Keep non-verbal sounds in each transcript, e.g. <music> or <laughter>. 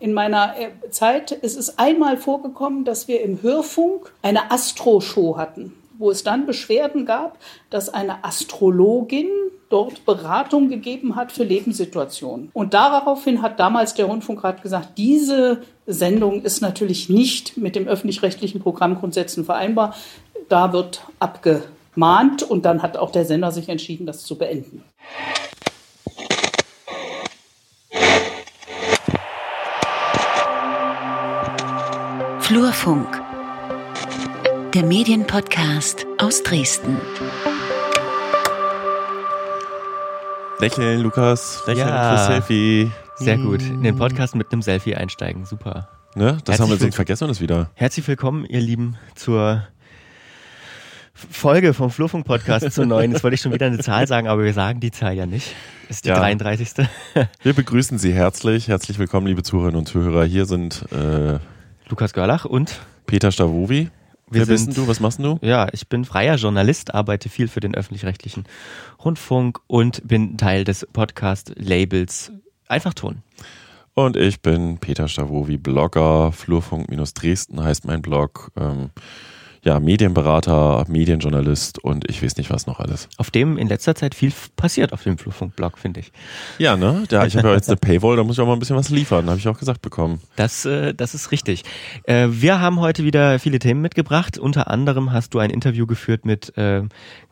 In meiner äh, Zeit ist es einmal vorgekommen, dass wir im Hörfunk eine Astro-Show hatten, wo es dann Beschwerden gab, dass eine Astrologin dort Beratung gegeben hat für Lebenssituationen. Und daraufhin hat damals der Rundfunkrat gesagt, diese Sendung ist natürlich nicht mit dem öffentlich-rechtlichen Programmgrundsätzen vereinbar. Da wird abgemahnt und dann hat auch der Sender sich entschieden, das zu beenden. Flurfunk, der Medienpodcast aus Dresden. Lächeln, Lukas. Lächeln Ja. für Selfie. Sehr gut. In den Podcast mit einem Selfie einsteigen. Super. Ne? Das Herzlich haben wir jetzt vergessen wir das wieder. Herzlich willkommen, ihr Lieben, zur Folge vom Flurfunk-Podcast zur neuen. Jetzt wollte ich schon wieder eine Zahl sagen, aber wir sagen die Zahl ja nicht. Ist die Ja. 33. Wir begrüßen Sie herzlich. Herzlich willkommen, liebe Zuhörerinnen und Zuhörer. Hier sind äh, Lukas Görlach und Peter Stavovi. Wir Wer bist sind- denn du? Was machst du? ja, ich bin freier Journalist, arbeite viel für den öffentlich-rechtlichen Rundfunk und bin Teil des Podcast-Labels Einfach Ton. Und ich bin Peter Stavovi, Blogger. Flurfunk-Dresden heißt mein Blog. Ähm, ja, Medienberater, Medienjournalist und ich weiß nicht was noch alles. Auf dem in letzter Zeit viel passiert auf dem Flurfunk-Blog, finde ich. Ja, ne? Ja, ich habe ja jetzt <laughs> eine Paywall, da muss ich auch mal ein bisschen was liefern, habe ich auch gesagt bekommen. Das, äh, das ist richtig. Äh, wir haben heute wieder viele Themen mitgebracht. Unter anderem hast du ein Interview geführt mit äh,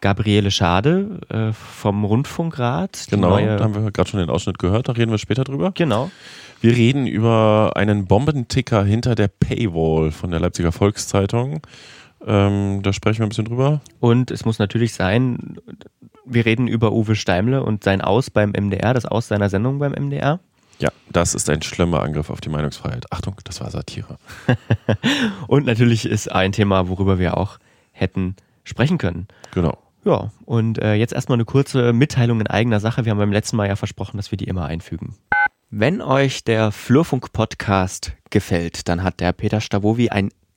Gabriele Schade äh, vom Rundfunkrat. Genau, da haben wir gerade schon den Ausschnitt gehört, da reden wir später drüber. genau. Wir reden über einen Bombenticker hinter der Paywall von der Leipziger Volkszeitung. Ähm, da sprechen wir ein bisschen drüber. Und es muss natürlich sein, wir reden über Uwe Steimle und sein Aus beim MDR, das Aus seiner Sendung beim MDR. Ja, das ist ein schlimmer Angriff auf die Meinungsfreiheit. Achtung, das war Satire. <laughs> Und natürlich ist ein Thema, worüber wir auch hätten sprechen können. Genau. Ja, und äh, jetzt erstmal eine kurze Mitteilung in eigener Sache. Wir haben beim letzten Mal ja versprochen, dass wir die immer einfügen. Wenn euch der Flurfunk-Podcast gefällt, dann hat der Peter Stavovi ein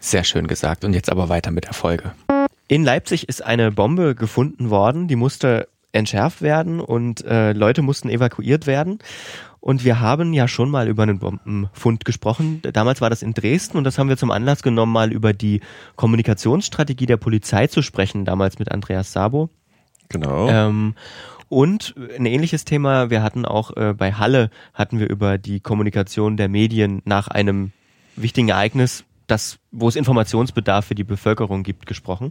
Sehr schön gesagt. Und jetzt aber weiter mit der Folge. In Leipzig ist eine Bombe gefunden worden, die musste entschärft werden und äh, Leute mussten evakuiert werden. Und wir haben ja schon mal über einen Bombenfund gesprochen. Damals war das in Dresden und das haben wir zum Anlass genommen, mal über die Kommunikationsstrategie der Polizei zu sprechen, damals mit Andreas Sabo. Genau. Ähm, und ein ähnliches Thema, wir hatten auch äh, bei Halle, hatten wir über die Kommunikation der Medien nach einem wichtigen Ereignis, das, wo es Informationsbedarf für die Bevölkerung gibt, gesprochen.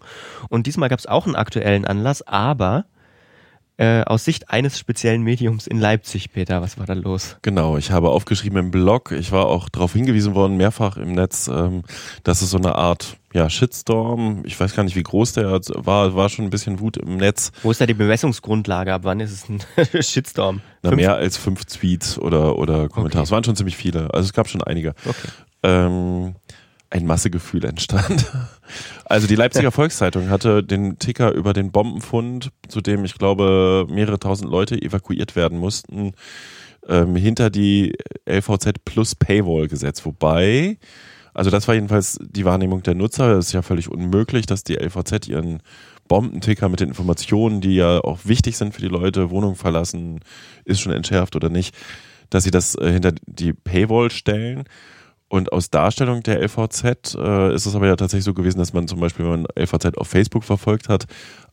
Und diesmal gab es auch einen aktuellen Anlass, aber äh, aus Sicht eines speziellen Mediums in Leipzig, Peter, was war da los? Genau, ich habe aufgeschrieben im Blog, ich war auch darauf hingewiesen worden, mehrfach im Netz, ähm, dass es so eine Art ja, Shitstorm, ich weiß gar nicht, wie groß der war, war schon ein bisschen Wut im Netz. Wo ist da die Bemessungsgrundlage? Ab wann ist es ein <laughs> Shitstorm? Na, Fünf- mehr als fünf Tweets oder, oder Kommentare. Okay. Es waren schon ziemlich viele. Also es gab schon einige. Okay. Ähm, ein Massegefühl entstand. <laughs> Also die Leipziger Volkszeitung hatte den Ticker über den Bombenfund, zu dem ich glaube mehrere tausend Leute evakuiert werden mussten, ähm, hinter die LVZ plus Paywall gesetzt. Wobei, also das war jedenfalls die Wahrnehmung der Nutzer. Es ist ja völlig unmöglich, dass die LVZ ihren Bombenticker mit den Informationen, die ja auch wichtig sind für die Leute, Wohnung verlassen, ist schon entschärft oder nicht, dass sie das äh, hinter die Paywall stellen. Und aus Darstellung der LVZ äh, ist es aber ja tatsächlich so gewesen, dass man zum Beispiel, wenn man LVZ auf Facebook verfolgt hat,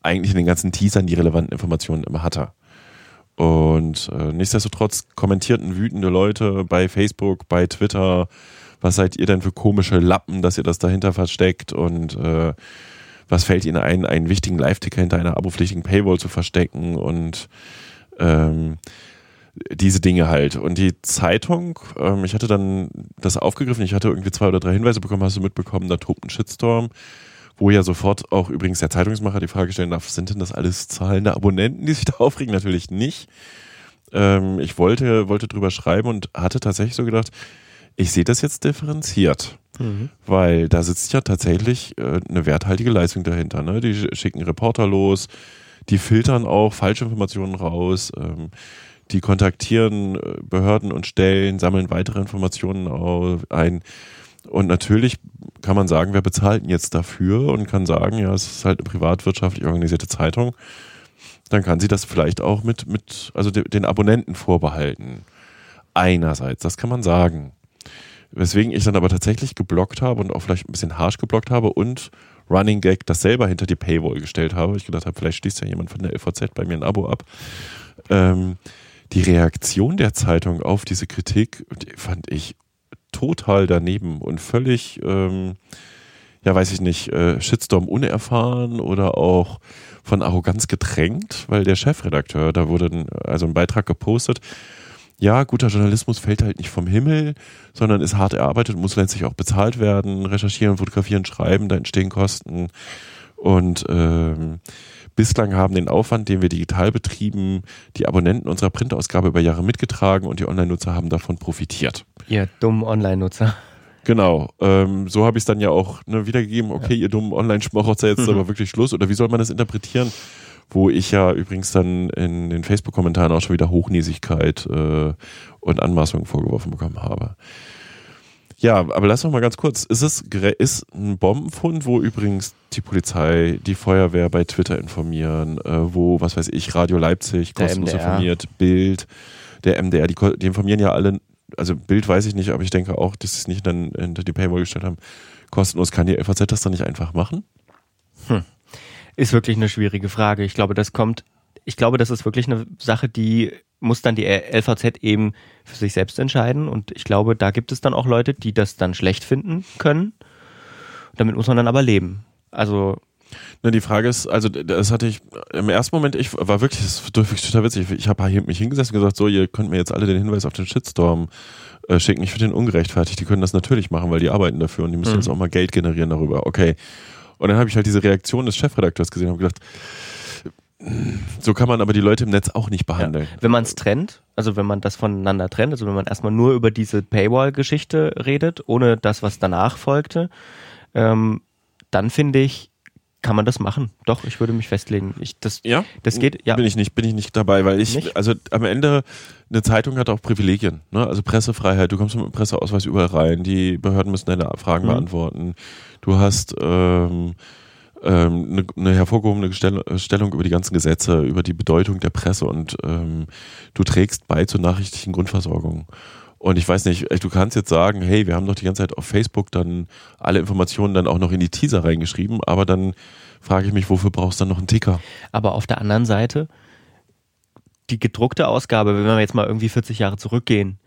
eigentlich in den ganzen Teasern die relevanten Informationen immer hatte. Und äh, nichtsdestotrotz kommentierten wütende Leute bei Facebook, bei Twitter, was seid ihr denn für komische Lappen, dass ihr das dahinter versteckt und äh, was fällt ihnen ein, einen wichtigen Live-Ticker hinter einer abopflichtigen Paywall zu verstecken und ähm, diese Dinge halt. Und die Zeitung, ähm, ich hatte dann das aufgegriffen, ich hatte irgendwie zwei oder drei Hinweise bekommen, hast du mitbekommen, da tobt ein Shitstorm, wo ja sofort auch übrigens der Zeitungsmacher die Frage stellen darf, sind denn das alles zahlende Abonnenten, die sich da <laughs> aufregen? Natürlich nicht. Ähm, ich wollte, wollte drüber schreiben und hatte tatsächlich so gedacht, Ich sehe das jetzt differenziert. Weil da sitzt ja tatsächlich äh, eine werthaltige Leistung dahinter. Ne? Die schicken Reporter los, die filtern auch Falschinformationen raus, ähm, die kontaktieren äh, Behörden und Stellen, sammeln weitere Informationen ein. Und natürlich kann man sagen, wer bezahlt denn jetzt dafür und kann sagen, ja, es ist halt eine privatwirtschaftlich organisierte Zeitung. Dann kann sie das vielleicht auch mit, mit also de, den Abonnenten vorbehalten. Einerseits, das kann man sagen. Weswegen ich dann aber tatsächlich geblockt habe und auch vielleicht ein bisschen harsch geblockt habe und Running Gag das selber hinter die Paywall gestellt habe. Ich gedacht habe, vielleicht schließt ja jemand von der LVZ bei mir ein Abo ab. Ähm, die Reaktion der Zeitung auf diese Kritik die fand ich total daneben und völlig, ähm, ja, weiß ich nicht, äh, Shitstorm unerfahren oder auch von Arroganz gedrängt, weil der Chefredakteur, da wurde ein, also ein Beitrag gepostet, ja, guter Journalismus fällt halt nicht vom Himmel, sondern ist hart erarbeitet, muss letztlich auch bezahlt werden, recherchieren, fotografieren, schreiben, da entstehen Kosten. Und ähm, bislang haben den Aufwand, den wir digital betrieben, die Abonnenten unserer Printausgabe über Jahre mitgetragen und die Online-Nutzer haben davon profitiert. Ihr dummen Online-Nutzer. Genau, ähm, so habe ich es dann ja auch ne, wiedergegeben, okay, ihr dummen Online-Schmarotzer, jetzt ist <laughs> aber wirklich Schluss. Oder wie soll man das interpretieren? Wo ich ja übrigens dann in den Facebook-Kommentaren auch schon wieder Hochnäsigkeit äh, und Anmaßungen vorgeworfen bekommen habe. Ja, aber lass noch mal ganz kurz. Ist es ist ein Bombenfund, wo übrigens die Polizei, die Feuerwehr bei Twitter informieren, äh, wo, was weiß ich, Radio Leipzig kostenlos informiert, Bild, der MDR, die, die informieren ja alle, also Bild weiß ich nicht, aber ich denke auch, dass sie es nicht dann hinter die Paywall gestellt haben. Kostenlos kann die LVZ das dann nicht einfach machen? Ist wirklich eine schwierige Frage. Ich glaube, das kommt, ich glaube, das ist wirklich eine Sache, die muss dann die LVZ eben für sich selbst entscheiden. Und ich glaube, da gibt es dann auch Leute, die das dann schlecht finden können. Damit muss man dann aber leben. Also, Na, die Frage ist, also das hatte ich im ersten Moment, ich war wirklich, das ist wirklich total witzig. Ich habe mich hingesetzt und gesagt, so, ihr könnt mir jetzt alle den Hinweis auf den Shitstorm äh, schicken. Ich finde den ungerechtfertigt. Die können das natürlich machen, weil die arbeiten dafür und die müssen Mhm. jetzt auch mal Geld generieren darüber. Okay. Und dann habe ich halt diese Reaktion des Chefredakteurs gesehen und habe gedacht, so kann man aber die Leute im Netz auch nicht behandeln. wenn man es trennt, also wenn man das voneinander trennt, also wenn man erstmal nur über diese Paywall-Geschichte redet, ohne das, was danach folgte, ähm, dann finde ich, kann man das machen. Doch, ich würde mich festlegen. Ich, das, Ja? Das geht, ja. Bin ich nicht, bin ich nicht dabei, weil ich, Nicht? also am Ende, eine Zeitung hat auch Privilegien, ne? Also Pressefreiheit, du kommst mit dem Presseausweis überall rein, die Behörden müssen deine Fragen Mhm. beantworten. Du hast ähm, eine, eine hervorgehobene Stell Stellung über die ganzen Gesetze, über die Bedeutung der Presse und ähm, du trägst bei zur nachrichtlichen Grundversorgung. Und ich weiß nicht, du kannst jetzt sagen, hey, wir haben doch die ganze Zeit auf Facebook dann alle Informationen dann auch noch in die Teaser reingeschrieben, aber dann frage ich mich, wofür brauchst du dann noch einen Ticker? Aber auf der anderen Seite, die gedruckte Ausgabe, wenn wir jetzt mal irgendwie 40 Jahre zurückgehen,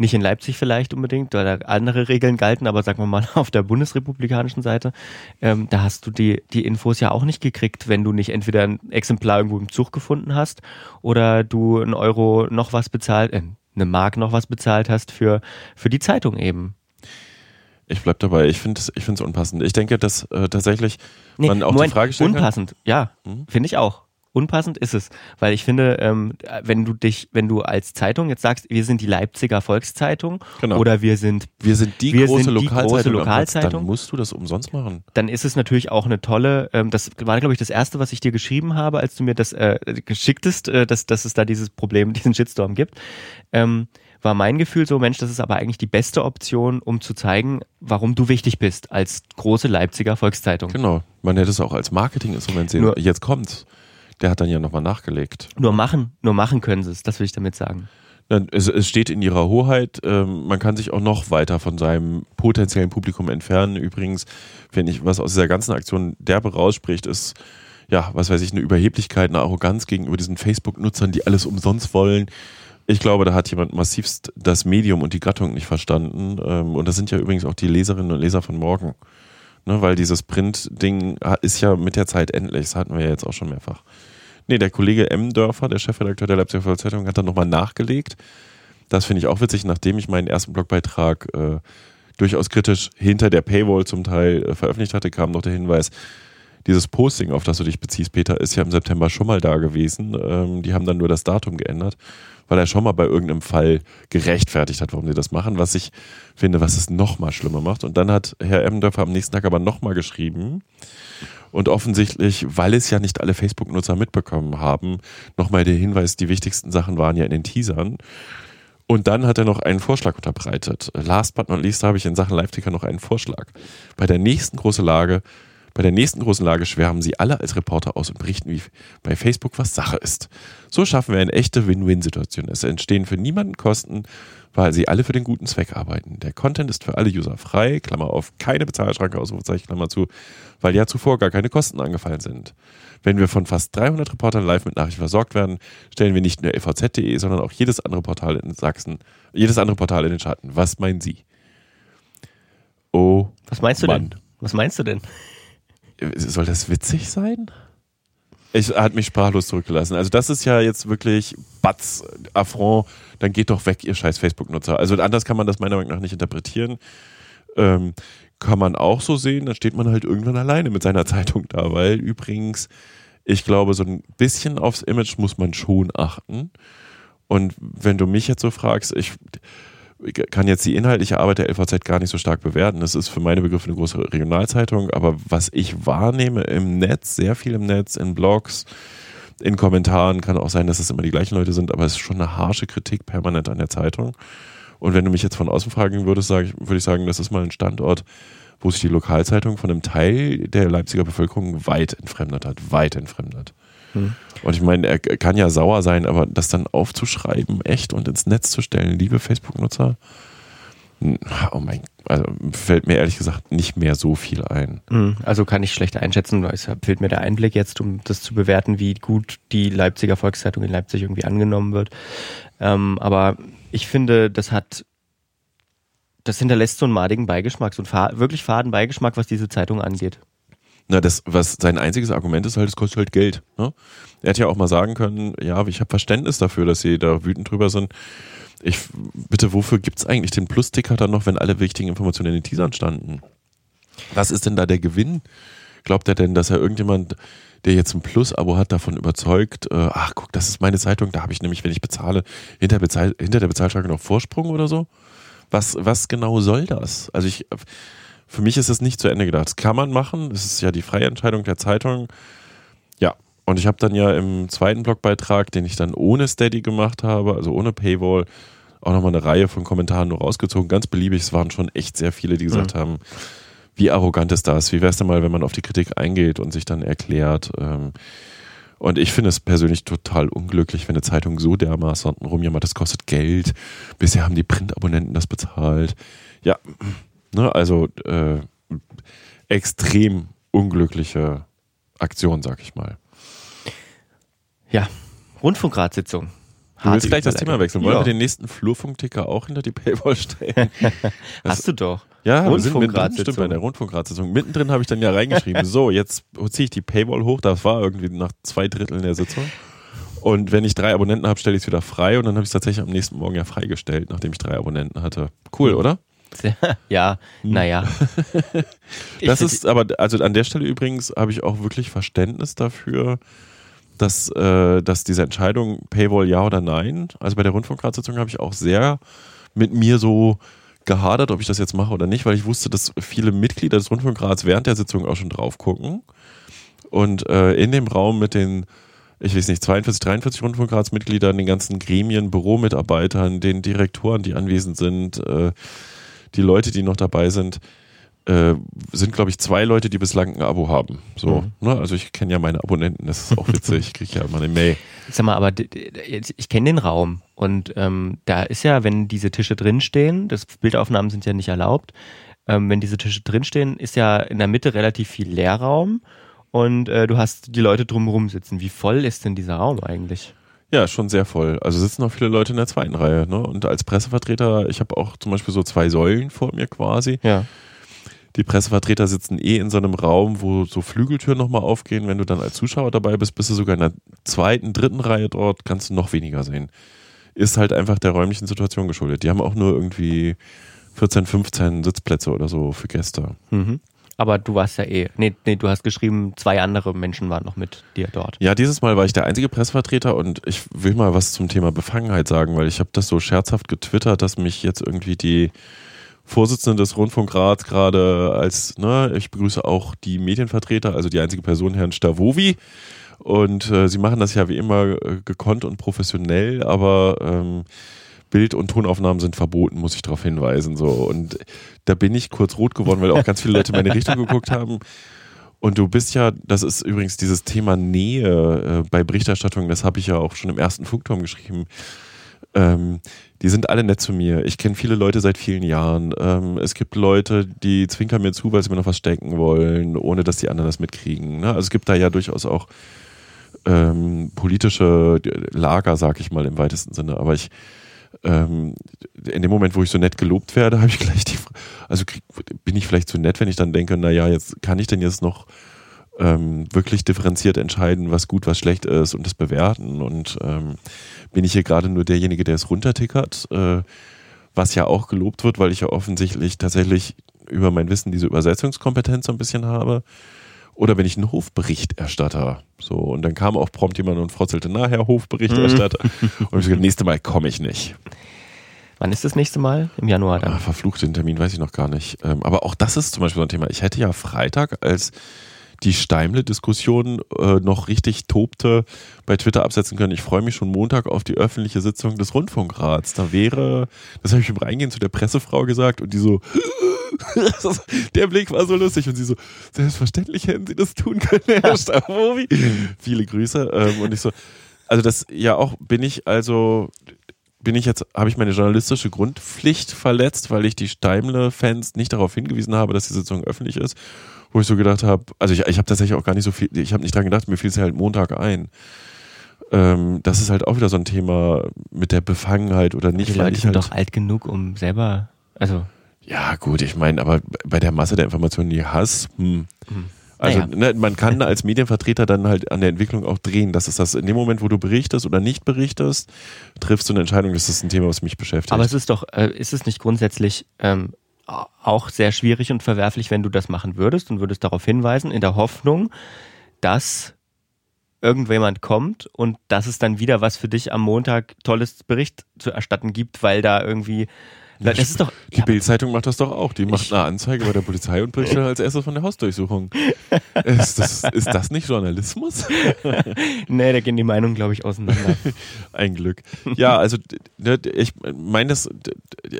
nicht in Leipzig vielleicht unbedingt, weil da andere Regeln galten, aber sagen wir mal <laughs> auf der bundesrepublikanischen Seite, ähm, da hast du die, die Infos ja auch nicht gekriegt, wenn du nicht entweder ein Exemplar irgendwo im Zug gefunden hast oder du einen Euro noch was bezahlt, äh, eine Mark noch was bezahlt hast für, für die Zeitung eben. Ich bleib dabei. Ich finde es ich find's unpassend. Ich denke, dass äh, tatsächlich Nee, man auch Moment, die Frage kann. unpassend, ja, Mhm. finde ich auch. Unpassend ist es, weil ich finde, ähm, wenn du dich, wenn du als Zeitung jetzt sagst, wir sind die Leipziger Volkszeitung Genau. oder wir sind, Wir sind die Wir große sind die Lokalzeitung. große Lokalzeitung. Dann musst du das umsonst machen. dann ist es natürlich auch eine tolle, ähm, das war glaube ich das erste, was ich dir geschrieben habe, als du mir das äh, geschicktest, äh, dass, dass es da dieses Problem, <laughs> diesen Shitstorm gibt. Ähm, war mein Gefühl so, Mensch, das ist aber eigentlich die beste Option, um zu zeigen, warum du wichtig bist als große Leipziger Volkszeitung. Genau. Man hätte es auch als Marketinginstrument sehen. Nur- Jetzt kommt's. Der hat dann ja nochmal nachgelegt. Nur machen, nur machen können sie es, das will ich damit sagen. Es, es steht in ihrer Hoheit. Ähm, man kann sich auch noch weiter von seinem potenziellen Publikum entfernen. Übrigens, finde ich, was aus dieser ganzen Aktion derbe rausspricht, ist, ja, was weiß ich, eine Überheblichkeit, eine Arroganz gegenüber diesen Facebook-Nutzern, die alles umsonst wollen. Ich glaube, da hat jemand massivst das Medium und die Gattung nicht verstanden. Ähm, und das sind ja übrigens auch die Leserinnen und Leser von morgen. Ne, weil dieses Print-Ding ist ja mit der Zeit endlich. Das hatten wir ja jetzt auch schon mehrfach. Nee, der Kollege M. Dörfer, der Chefredakteur der Leipziger Volkszeitung, hat dann nochmal nachgelegt. Das finde ich auch witzig, nachdem ich meinen ersten Blogbeitrag äh, durchaus kritisch hinter der Paywall zum Teil äh, veröffentlicht hatte, kam noch der Hinweis, dieses Posting, auf das du dich beziehst, Peter, ist ja im September schon mal da gewesen. Ähm, die haben dann nur das Datum geändert, weil er schon mal bei irgendeinem Fall gerechtfertigt hat, warum sie das machen, was ich finde, was es noch mal schlimmer macht. Und dann hat Herr Emmendorfer am nächsten Tag aber noch mal geschrieben und offensichtlich, weil es ja nicht alle Facebook-Nutzer mitbekommen haben, nochmal der Hinweis, die wichtigsten Sachen waren ja in den Teasern. Und dann hat er noch einen Vorschlag unterbreitet. Last but not least habe ich in Sachen Live-Ticker noch einen Vorschlag. Bei der nächsten großen Lage, bei der nächsten großen Lage schwärmen sie alle als Reporter aus und berichten, wie bei Facebook was Sache ist. So schaffen wir eine echte Win-Win-Situation. Es entstehen für niemanden Kosten, weil sie alle für den guten Zweck arbeiten. Der Content ist für alle User frei, Klammer auf, keine Bezahlschranke, Ausrufezeichen, Klammer zu, weil ja zuvor gar keine Kosten angefallen sind. Wenn wir von fast 300 Reportern live mit Nachrichten versorgt werden, stellen wir nicht nur lvz.de, sondern auch jedes andere Portal in Sachsen, jedes andere Portal in den Schatten. Was meinen Sie? Oh. Was meinst du Mann. denn? Was meinst du denn? Soll das witzig sein? Ich hat mich sprachlos zurückgelassen. Also das ist ja jetzt wirklich Batz, Affront, dann geht doch weg, ihr scheiß Facebook-Nutzer. Also anders kann man das meiner Meinung nach nicht interpretieren. Ähm, kann man auch so sehen, dann steht man halt irgendwann alleine mit seiner Zeitung da, weil übrigens, ich glaube, so ein bisschen aufs Image muss man schon achten. Und wenn du mich jetzt so fragst, ich kann jetzt die inhaltliche Arbeit der LVZ gar nicht so stark bewerten. Das ist für meine Begriffe eine große Regionalzeitung, aber was ich wahrnehme im Netz, sehr viel im Netz, in Blogs, in Kommentaren, kann auch sein, dass es immer die gleichen Leute sind, aber es ist schon eine harsche Kritik permanent an der Zeitung. Und wenn du mich jetzt von außen fragen würdest, ich, würde ich sagen, das ist mal ein Standort, wo sich die Lokalzeitung von einem Teil der Leipziger Bevölkerung weit entfremdet hat, weit entfremdet. Hm. Und ich meine, er kann ja sauer sein, aber das dann aufzuschreiben, echt und ins Netz zu stellen, liebe Facebook-Nutzer, oh mein, also fällt mir ehrlich gesagt nicht mehr so viel ein. Mhm. Also kann ich schlecht einschätzen, es fehlt mir der Einblick jetzt, um das zu bewerten, wie gut die Leipziger Volkszeitung in Leipzig irgendwie angenommen wird. Ähm, aber ich finde, das hat, das hinterlässt so einen madigen Beigeschmack, so einen fa wirklich faden Beigeschmack, was diese Zeitung angeht. Na, das, was sein einziges Argument ist halt, es kostet halt Geld. Ne? Er hätte ja auch mal sagen können, ja, ich habe Verständnis dafür, dass sie da wütend drüber sind. Ich, bitte, wofür gibt's eigentlich den Plus-Ticker dann noch, wenn alle wichtigen Informationen in den Teasern standen? Was ist denn da der Gewinn? Glaubt er denn, dass er irgendjemand, der jetzt ein Plus-Abo hat, davon überzeugt, äh, ach guck, das ist meine Zeitung, da habe ich nämlich, wenn ich bezahle, hinter, Bezahl hinter der Bezahlschranke noch Vorsprung oder so? Was, was genau soll das? Also ich, für mich ist es nicht zu Ende gedacht. Das kann man machen, das ist ja die freie Entscheidung der Zeitung. Ja, und ich habe dann ja im zweiten Blogbeitrag, den ich dann ohne Steady gemacht habe, also ohne Paywall, auch nochmal eine Reihe von Kommentaren nur rausgezogen. Ganz beliebig, es waren schon echt sehr viele, die gesagt haben, wie arrogant ist das? Wie wäre es denn mal, wenn man auf die Kritik eingeht und sich dann erklärt? Ähm, und ich finde es persönlich total unglücklich, wenn eine Zeitung so dermaßen rumjammert, das kostet Geld. Bisher haben die Printabonnenten das bezahlt. Ja, ne, also äh, extrem unglückliche Aktion, sag ich mal. Ja, Rundfunkratssitzung. Du willst gleich das Thema wechseln. Wollen Ja. wir den nächsten Flurfunkticker auch hinter die Paywall stellen? <laughs> Hast du doch. Ja, wir sind mittendrin, Rundfunkratssitzung. stimmt, bei der Rundfunkratssitzung. Mittendrin habe ich dann ja reingeschrieben, so, jetzt ziehe ich die Paywall hoch, das war irgendwie nach zwei Dritteln der Sitzung. Und wenn ich drei Abonnenten habe, stelle ich es wieder frei und dann habe ich es tatsächlich am nächsten Morgen ja freigestellt, nachdem ich drei Abonnenten hatte. Cool, oder? <laughs> Ja, naja. <laughs> Ich Das ist aber, also an der Stelle übrigens habe ich auch wirklich Verständnis dafür, dass, äh, dass diese Entscheidung Paywall ja oder nein, also bei der Rundfunkratssitzung habe ich auch sehr mit mir so gehadert, ob ich das jetzt mache oder nicht, weil ich wusste, dass viele Mitglieder des Rundfunkrats während der Sitzung auch schon drauf gucken. Und äh, in dem Raum mit den, ich weiß nicht, 42, 43 Rundfunkratsmitgliedern, den ganzen Gremien, Büromitarbeitern, den Direktoren, die anwesend sind, äh, die Leute, die noch dabei sind, äh, sind, glaube ich, zwei Leute, die bislang ein Abo haben. So, Mhm. ne? Also ich kenne ja meine Abonnenten, das ist auch witzig, ich kriege ja immer eine Mail. Sag mal, aber ich kenne den Raum und ähm, da ist ja, wenn diese Tische drinstehen, das Bildaufnahmen sind ja nicht erlaubt, ähm, wenn diese Tische drinstehen, ist ja in der Mitte relativ viel Leerraum und äh, du hast die Leute drumherum sitzen. Wie voll ist denn dieser Raum eigentlich? Ja, schon sehr voll. Also sitzen auch viele Leute in der zweiten Reihe. Ne? Und als Pressevertreter, ich habe auch zum Beispiel so zwei Säulen vor mir quasi. Ja. Die Pressevertreter sitzen eh in so einem Raum, wo so Flügeltüren nochmal aufgehen. Wenn du dann als Zuschauer dabei bist, bist du sogar in der zweiten, dritten Reihe dort, kannst du noch weniger sehen. Ist halt einfach der räumlichen Situation geschuldet. Die haben auch nur irgendwie 14, 15 Sitzplätze oder so für Gäste. Mhm. Aber du warst ja eh. Nee, nee, du hast geschrieben, zwei andere Menschen waren noch mit dir dort. Ja, dieses Mal war ich der einzige Pressevertreter und ich will mal was zum Thema Befangenheit sagen, weil ich habe das so scherzhaft getwittert, dass mich jetzt irgendwie die Vorsitzende des Rundfunkrats gerade als, ne, ich begrüße auch die Medienvertreter, also die einzige Person, Herrn Stavovi. Und äh, sie machen das ja wie immer äh, gekonnt und professionell, aber ähm, Bild- und Tonaufnahmen sind verboten, muss ich darauf hinweisen. So. Und da bin ich kurz rot geworden, weil auch ganz viele Leute in meine Richtung geguckt haben. Und du bist ja, das ist übrigens dieses Thema Nähe äh, bei Berichterstattung, das habe ich ja auch schon im ersten Funkturm geschrieben. Ähm, die sind alle nett zu mir. Ich kenne viele Leute seit vielen Jahren. Ähm, es gibt Leute, die zwinkern mir zu, weil sie mir noch was stecken wollen, ohne dass die anderen das mitkriegen. Ne? Also es gibt da ja durchaus auch ähm, politische Lager, sag ich mal im weitesten Sinne. Aber ich ähm, in dem Moment, wo ich so nett gelobt werde, <laughs> habe ich gleich die, also krieg, bin ich vielleicht zu nett, wenn ich dann denke, naja, jetzt kann ich denn jetzt noch ähm, wirklich differenziert entscheiden, was gut, was schlecht ist und das bewerten und ähm, bin ich hier gerade nur derjenige, der es runtertickert, äh, was ja auch gelobt wird, weil ich ja offensichtlich tatsächlich über mein Wissen diese Übersetzungskompetenz so ein bisschen habe. Oder bin ich ein Hofberichterstatter? So, und dann kam auch prompt jemand und frotzelte nachher Hofberichterstatter. <laughs> und ich gesagt, nächste Mal komme ich nicht. Wann ist das nächste Mal? Im Januar dann? Ah, verflucht den Termin, weiß ich noch gar nicht. Ähm, aber auch das ist zum Beispiel so ein Thema. Ich hätte ja Freitag, als die Steimle-Diskussion äh, noch richtig tobte, bei Twitter absetzen können. Ich freue mich schon Montag auf die öffentliche Sitzung des Rundfunkrats. Da wäre, das habe ich im Reingehen zu der Pressefrau gesagt und die so, der Blick war so lustig und sie so, selbstverständlich hätten sie das tun können, Herr Stavovi. Viele Grüße. Ähm, und ich so, also das ja auch, bin ich also, bin ich jetzt, habe ich meine journalistische Grundpflicht verletzt, weil ich die Steimle-Fans nicht darauf hingewiesen habe, dass die Sitzung öffentlich ist, wo ich so gedacht habe, also ich, ich habe tatsächlich auch gar nicht so viel, ich habe nicht dran gedacht, mir fiel es ja halt Montag ein. Ähm, das ist halt auch wieder so ein Thema mit der Befangenheit oder nicht. Die Leute sind halt, doch alt genug, um selber, also ja, gut, ich meine, aber bei der Masse der Informationen, die Hass, hm. Also naja. ne, man kann <laughs> als Medienvertreter dann halt an der Entwicklung auch drehen. Das ist das, in dem Moment, wo du berichtest oder nicht berichtest, triffst du eine Entscheidung, das ist ein Thema, was mich beschäftigt. Aber es ist doch, äh, ist es nicht grundsätzlich ähm, auch sehr schwierig und verwerflich, wenn du das machen würdest und würdest darauf hinweisen, in der Hoffnung, dass irgendjemand kommt und dass es dann wieder was für dich am Montag tolles Bericht zu erstatten gibt, weil da irgendwie das ist doch, die ja, Bildzeitung macht das doch auch. Die macht eine Anzeige bei der Polizei und berichtet als erstes von der Hausdurchsuchung. <laughs> ist, das, ist das nicht Journalismus? <laughs> nee, da gehen die Meinungen, glaube ich, auseinander. <laughs> Ein Glück. Ja, also ne, ich meine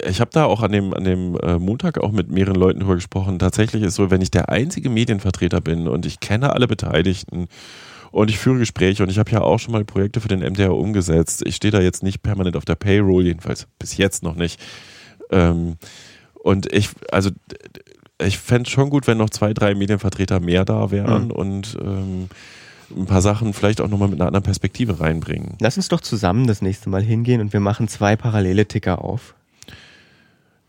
ich habe da auch an dem, an dem äh, Montag auch mit mehreren Leuten drüber gesprochen. Tatsächlich ist so, wenn ich der einzige Medienvertreter bin und ich kenne alle Beteiligten, und ich führe Gespräche und ich habe ja auch schon mal Projekte für den MDR umgesetzt. Ich stehe da jetzt nicht permanent auf der Payroll, jedenfalls bis jetzt noch nicht. Ähm, und ich, also ich fände es schon gut, wenn noch zwei, drei Medienvertreter mehr da wären mhm. und ähm, ein paar Sachen vielleicht auch nochmal mit einer anderen Perspektive reinbringen. Lass uns doch zusammen das nächste Mal hingehen und wir machen zwei parallele Ticker auf.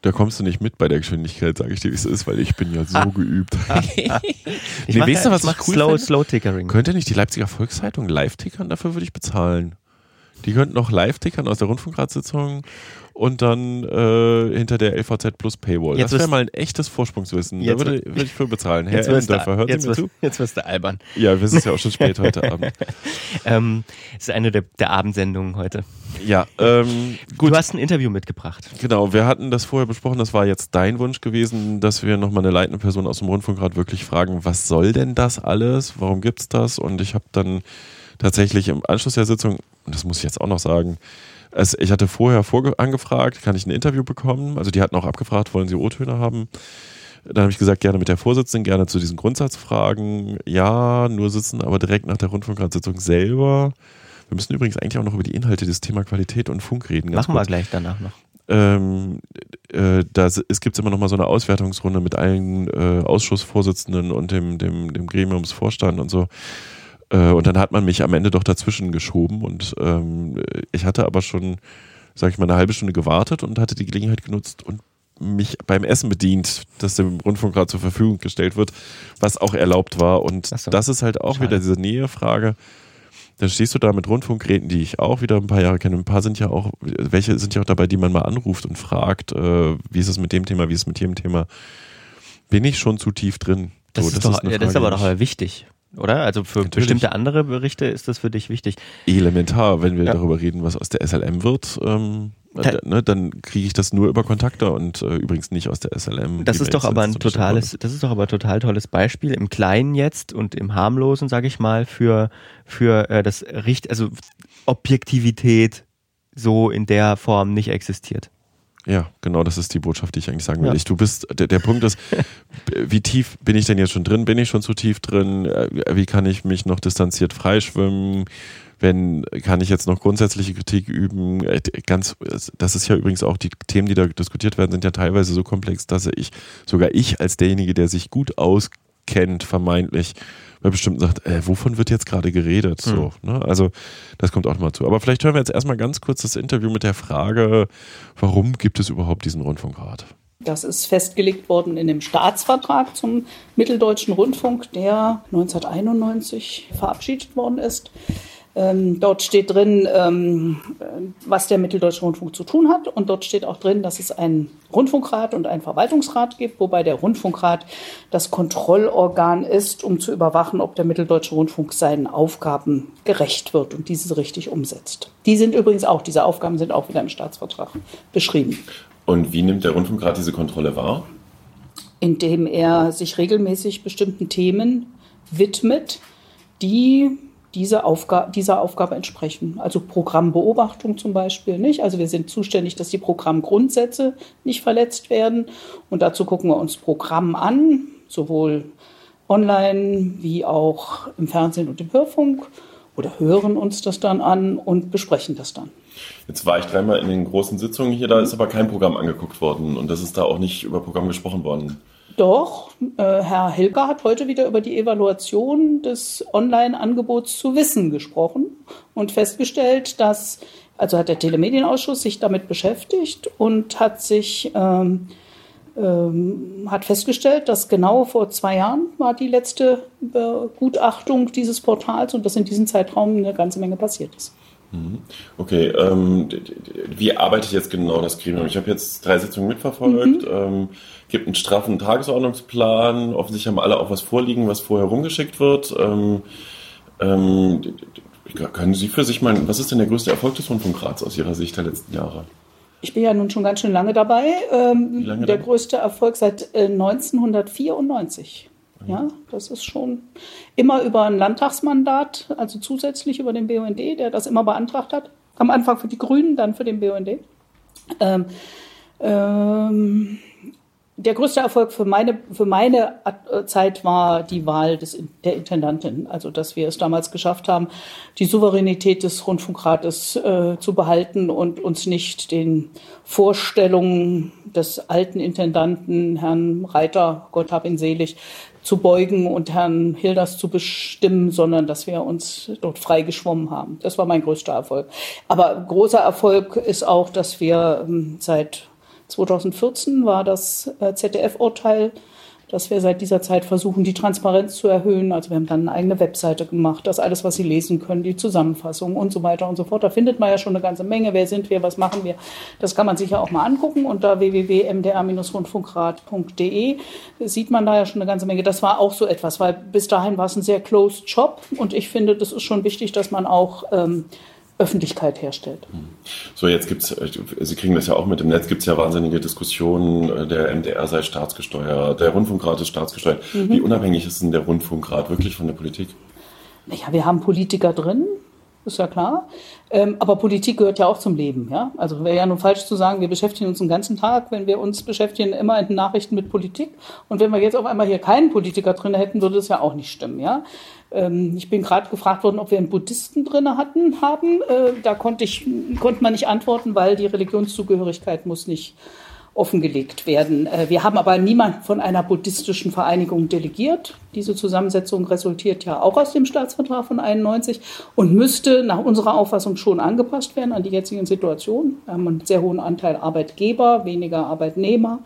Da kommst du nicht mit bei der Geschwindigkeit, sage ich dir, wie es ist, weil ich bin ja so <laughs> geübt. ich <laughs> nee, mach, weißt du, was ich cool slow, slow Tickering. Könnte nicht die Leipziger Volkszeitung live tickern? Dafür würde ich bezahlen. Die könnten noch live tickern aus der Rundfunkratssitzung und dann äh, hinter der LVZ Plus Paywall. Jetzt das wäre mal ein echtes Vorsprungswissen. Da würde, würde ich für bezahlen. Herr Ellendorfer, hören jetzt mir zu? Jetzt wirst du albern. Ja, wir sind ja auch schon spät heute Abend. <laughs> ähm, das ist eine der, der Abendsendungen heute. Ja, ähm, gut. Du hast ein Interview mitgebracht. Genau, wir hatten das vorher besprochen. Das war jetzt dein Wunsch gewesen, dass wir nochmal eine leitende Person aus dem Rundfunkrat wirklich fragen, was soll denn das alles? Warum gibt's das? Und ich habe dann tatsächlich im Anschluss der Sitzung, und das muss ich jetzt auch noch sagen, es, ich hatte vorher vorge angefragt, kann ich ein Interview bekommen? Also die hatten auch abgefragt, wollen sie O-Töne haben? Dann habe ich gesagt, gerne mit der Vorsitzenden, gerne zu diesen Grundsatzfragen. Ja, nur sitzen, aber direkt nach der Rundfunkratssitzung selber. Wir müssen übrigens eigentlich auch noch über die Inhalte des Thema Qualität und Funk reden. Machen kurz. wir gleich danach noch. Ähm, äh, da, es gibt immer noch mal so eine Auswertungsrunde mit allen äh, Ausschussvorsitzenden und dem, dem, dem Gremiumsvorstand und so. Äh, und dann hat man mich am Ende doch dazwischen geschoben und ähm, ich hatte aber schon, sag ich mal, eine halbe Stunde gewartet und hatte die Gelegenheit genutzt und mich beim Essen bedient, das dem Rundfunkrat zur Verfügung gestellt wird, was auch erlaubt war. Und so. das ist halt auch Schade. wieder diese Nähefrage. Dann stehst du da mit Rundfunkgeräten, die ich auch wieder ein paar Jahre kenne. Ein paar sind ja auch, welche sind ja auch dabei, die man mal anruft und fragt, äh, wie ist es mit dem Thema, wie ist es mit dem Thema. Bin ich schon zu tief drin? Das, So, ist, das doch, ist ja, das ist aber doch wichtig, oder? Also für Natürlich. bestimmte andere Berichte ist das für dich wichtig. elementar, wenn wir Ja. darüber reden, was aus der SLM wird. Ähm, Da- ne, dann kriege ich das nur über Kontakte und äh, übrigens nicht aus der SLM. Das ist doch aber ein totales, das ist doch aber ein total tolles Beispiel im Kleinen jetzt und im harmlosen, sage ich mal, für für äh, das Richt, also Objektivität so in der Form nicht existiert. Ja, genau, das ist die Botschaft, die ich eigentlich sagen will. Ja. Ich, du bist, der, der Punkt ist, <laughs> wie tief bin ich denn jetzt schon drin? Bin ich schon zu tief drin? Äh, Wie kann ich mich noch distanziert freischwimmen? Wenn, kann ich jetzt noch grundsätzliche Kritik üben? Äh, Ganz, das ist ja übrigens auch die Themen, die da diskutiert werden, sind ja teilweise so komplex, dass ich, sogar ich als derjenige, der sich gut auskennt, vermeintlich, bei bestimmten sagt, äh, wovon wird jetzt gerade geredet? So, ne? Also, das kommt auch noch mal zu. Aber vielleicht hören wir jetzt erstmal ganz kurz das Interview mit der Frage, warum gibt es überhaupt diesen Rundfunkrat? Das ist festgelegt worden in dem Staatsvertrag zum Mitteldeutschen Rundfunk, der 1991 verabschiedet worden ist. Ähm, dort steht drin, ähm, was der Mitteldeutsche Rundfunk zu tun hat. Und dort steht auch drin, dass es einen Rundfunkrat und einen Verwaltungsrat gibt, wobei der Rundfunkrat das Kontrollorgan ist, um zu überwachen, ob der Mitteldeutsche Rundfunk seinen Aufgaben gerecht wird und diese richtig umsetzt. Die sind übrigens auch, diese Aufgaben sind auch wieder im Staatsvertrag beschrieben. Und wie nimmt der Rundfunkrat diese Kontrolle wahr? indem er sich regelmäßig bestimmten Themen widmet, die diese Aufga dieser Aufgabe entsprechen. Also Programmbeobachtung zum Beispiel nicht. Also wir sind zuständig, dass die Programmgrundsätze nicht verletzt werden. Und dazu gucken wir uns Programm an, sowohl online wie auch im Fernsehen und im Hörfunk oder hören uns das dann an und besprechen das dann. Jetzt war ich dreimal in den großen Sitzungen hier, da ist aber kein Programm angeguckt worden und das ist da auch nicht über Programm gesprochen worden. Doch, äh, Herr Hilger hat heute wieder über die Evaluation des Online-Angebots zu Wissen gesprochen und festgestellt, dass, also hat der Telemedienausschuss sich damit beschäftigt und hat sich ähm, ähm, hat festgestellt, dass genau vor zwei Jahren war die letzte Begutachtung dieses Portals und dass in diesem Zeitraum eine ganze Menge passiert ist. Okay, ähm, wie arbeitet jetzt genau das Gremium? Ich habe jetzt drei Sitzungen mitverfolgt, ähm, gibt einen straffen Tagesordnungsplan, offensichtlich haben alle auch was vorliegen, was vorher rumgeschickt wird. Ähm, ähm, können Sie für sich mal, was ist denn der größte Erfolg des Rundfunkrats aus Ihrer Sicht der letzten Jahre? Ich bin ja nun schon ganz schön lange dabei. Ähm, Wie lange der denn? größte Erfolg seit äh, 1994. Ja, das ist schon immer über ein Landtagsmandat, also zusätzlich über den BUND, der das immer beantragt hat. Am Anfang für die Grünen, dann für den BUND. Ähm, ähm, der größte Erfolg für meine, für meine äh, Zeit war die Wahl des, der Intendantin. Also, dass wir es damals geschafft haben, die Souveränität des Rundfunkrates äh, zu behalten und uns nicht den Vorstellungen des alten Intendanten, Herrn Reiter, Gott hab ihn selig, zu beugen und Herrn Hilders zu bestimmen, sondern dass wir uns dort frei geschwommen haben. Das war mein größter Erfolg. Aber großer Erfolg ist auch, dass wir ähm, seit 2014 war das äh, ZDF-Urteil, dass wir seit dieser Zeit versuchen, die Transparenz zu erhöhen. Also wir haben dann eine eigene Webseite gemacht, das alles, was Sie lesen können, die Zusammenfassung und so weiter und so fort. Da findet man ja schon eine ganze Menge. Wer sind wir, was machen wir? Das kann man sich ja auch mal angucken unter www.mdr-rundfunkrat.de sieht man da ja schon eine ganze Menge. Das war auch so etwas, weil bis dahin war es ein sehr closed Shop und ich finde, das ist schon wichtig, dass man auch ähm, Öffentlichkeit herstellt. So, jetzt gibt's, äh, Sie kriegen das ja auch mit im Netz, gibt's ja wahnsinnige Diskussionen, äh, der MDR sei staatsgesteuert, der Rundfunkrat ist staatsgesteuert. Wie unabhängig ist denn der Rundfunkrat wirklich von der Politik? Naja, wir haben Politiker drin, ist ja klar. Ähm, aber Politik gehört ja auch zum Leben. Ja? Also wäre ja nun falsch zu sagen, wir beschäftigen uns den ganzen Tag, wenn wir uns beschäftigen, immer in den Nachrichten mit Politik. Und wenn wir jetzt auf einmal hier keinen Politiker drin hätten, würde das ja auch nicht stimmen. Ja? Ähm, ich bin gerade gefragt worden, ob wir einen Buddhisten drin hatten, haben. Äh, da konnte, ich, konnte man nicht antworten, weil die Religionszugehörigkeit muss nicht offengelegt werden. Äh, Wir haben aber niemanden von einer buddhistischen Vereinigung delegiert. Diese Zusammensetzung resultiert ja auch aus dem Staatsvertrag von 91 und müsste nach unserer Auffassung schon angepasst werden an die jetzigen Situation. Wir haben einen sehr hohen Anteil Arbeitgeber, weniger Arbeitnehmer.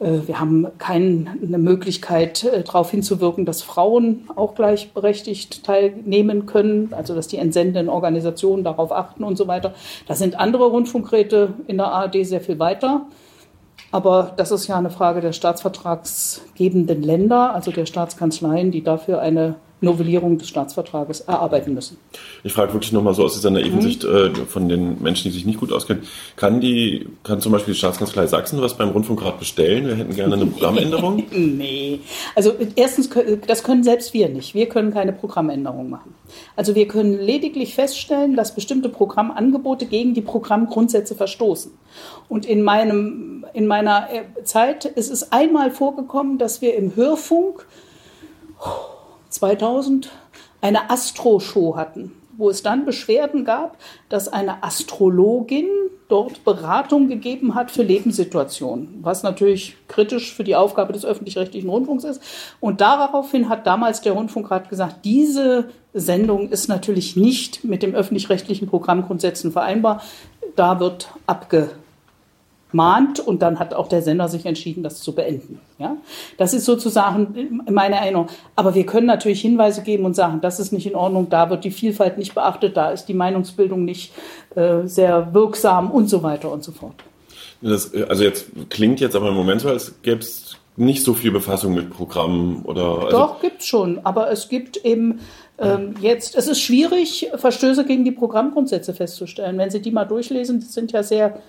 Äh, Wir haben keine Möglichkeit, äh, darauf hinzuwirken, dass Frauen auch gleichberechtigt teilnehmen können, also dass die entsendenden Organisationen darauf achten und so weiter. Da sind andere Rundfunkräte in der ARD sehr viel weiter. Aber das ist ja eine Frage der staatsvertragsgebenden Länder, also der Staatskanzleien, die dafür eine Novellierung des Staatsvertrages erarbeiten müssen. Ich frage wirklich nochmal so aus dieser naiven mhm. Sicht äh, von den Menschen, die sich nicht gut auskennen. Kann die, kann zum Beispiel die Staatskanzlei Sachsen was beim Rundfunkrat bestellen? Wir hätten gerne eine Programmänderung. <laughs> nee. Also erstens, das können selbst wir nicht. Wir können keine Programmänderung machen. Also wir können lediglich feststellen, dass bestimmte Programmangebote gegen die Programmgrundsätze verstoßen. Und in meinem, in meiner Zeit ist es einmal vorgekommen, dass wir im Hörfunk 2000 eine Astro-Show hatten, wo es dann Beschwerden gab, dass eine Astrologin dort Beratung gegeben hat für Lebenssituationen, was natürlich kritisch für die Aufgabe des öffentlich-rechtlichen Rundfunks ist. Und daraufhin hat damals der Rundfunkrat gesagt, diese Sendung ist natürlich nicht mit dem öffentlich-rechtlichen Programmgrundsätzen vereinbar. Da wird abge mahnt und dann hat auch der Sender sich entschieden, das zu beenden. Ja? Das ist sozusagen meine Erinnerung. Aber wir können natürlich Hinweise geben und sagen, das ist nicht in Ordnung, da wird die Vielfalt nicht beachtet, da ist die Meinungsbildung nicht äh, sehr wirksam und so weiter und so fort. Das, also jetzt klingt jetzt aber im Moment so, als gäbe es nicht so viel Befassung mit Programmen oder. Also Doch, gibt es schon, aber es gibt eben ähm, jetzt, es ist schwierig, Verstöße gegen die Programmgrundsätze festzustellen. Wenn Sie die mal durchlesen, die sind ja sehr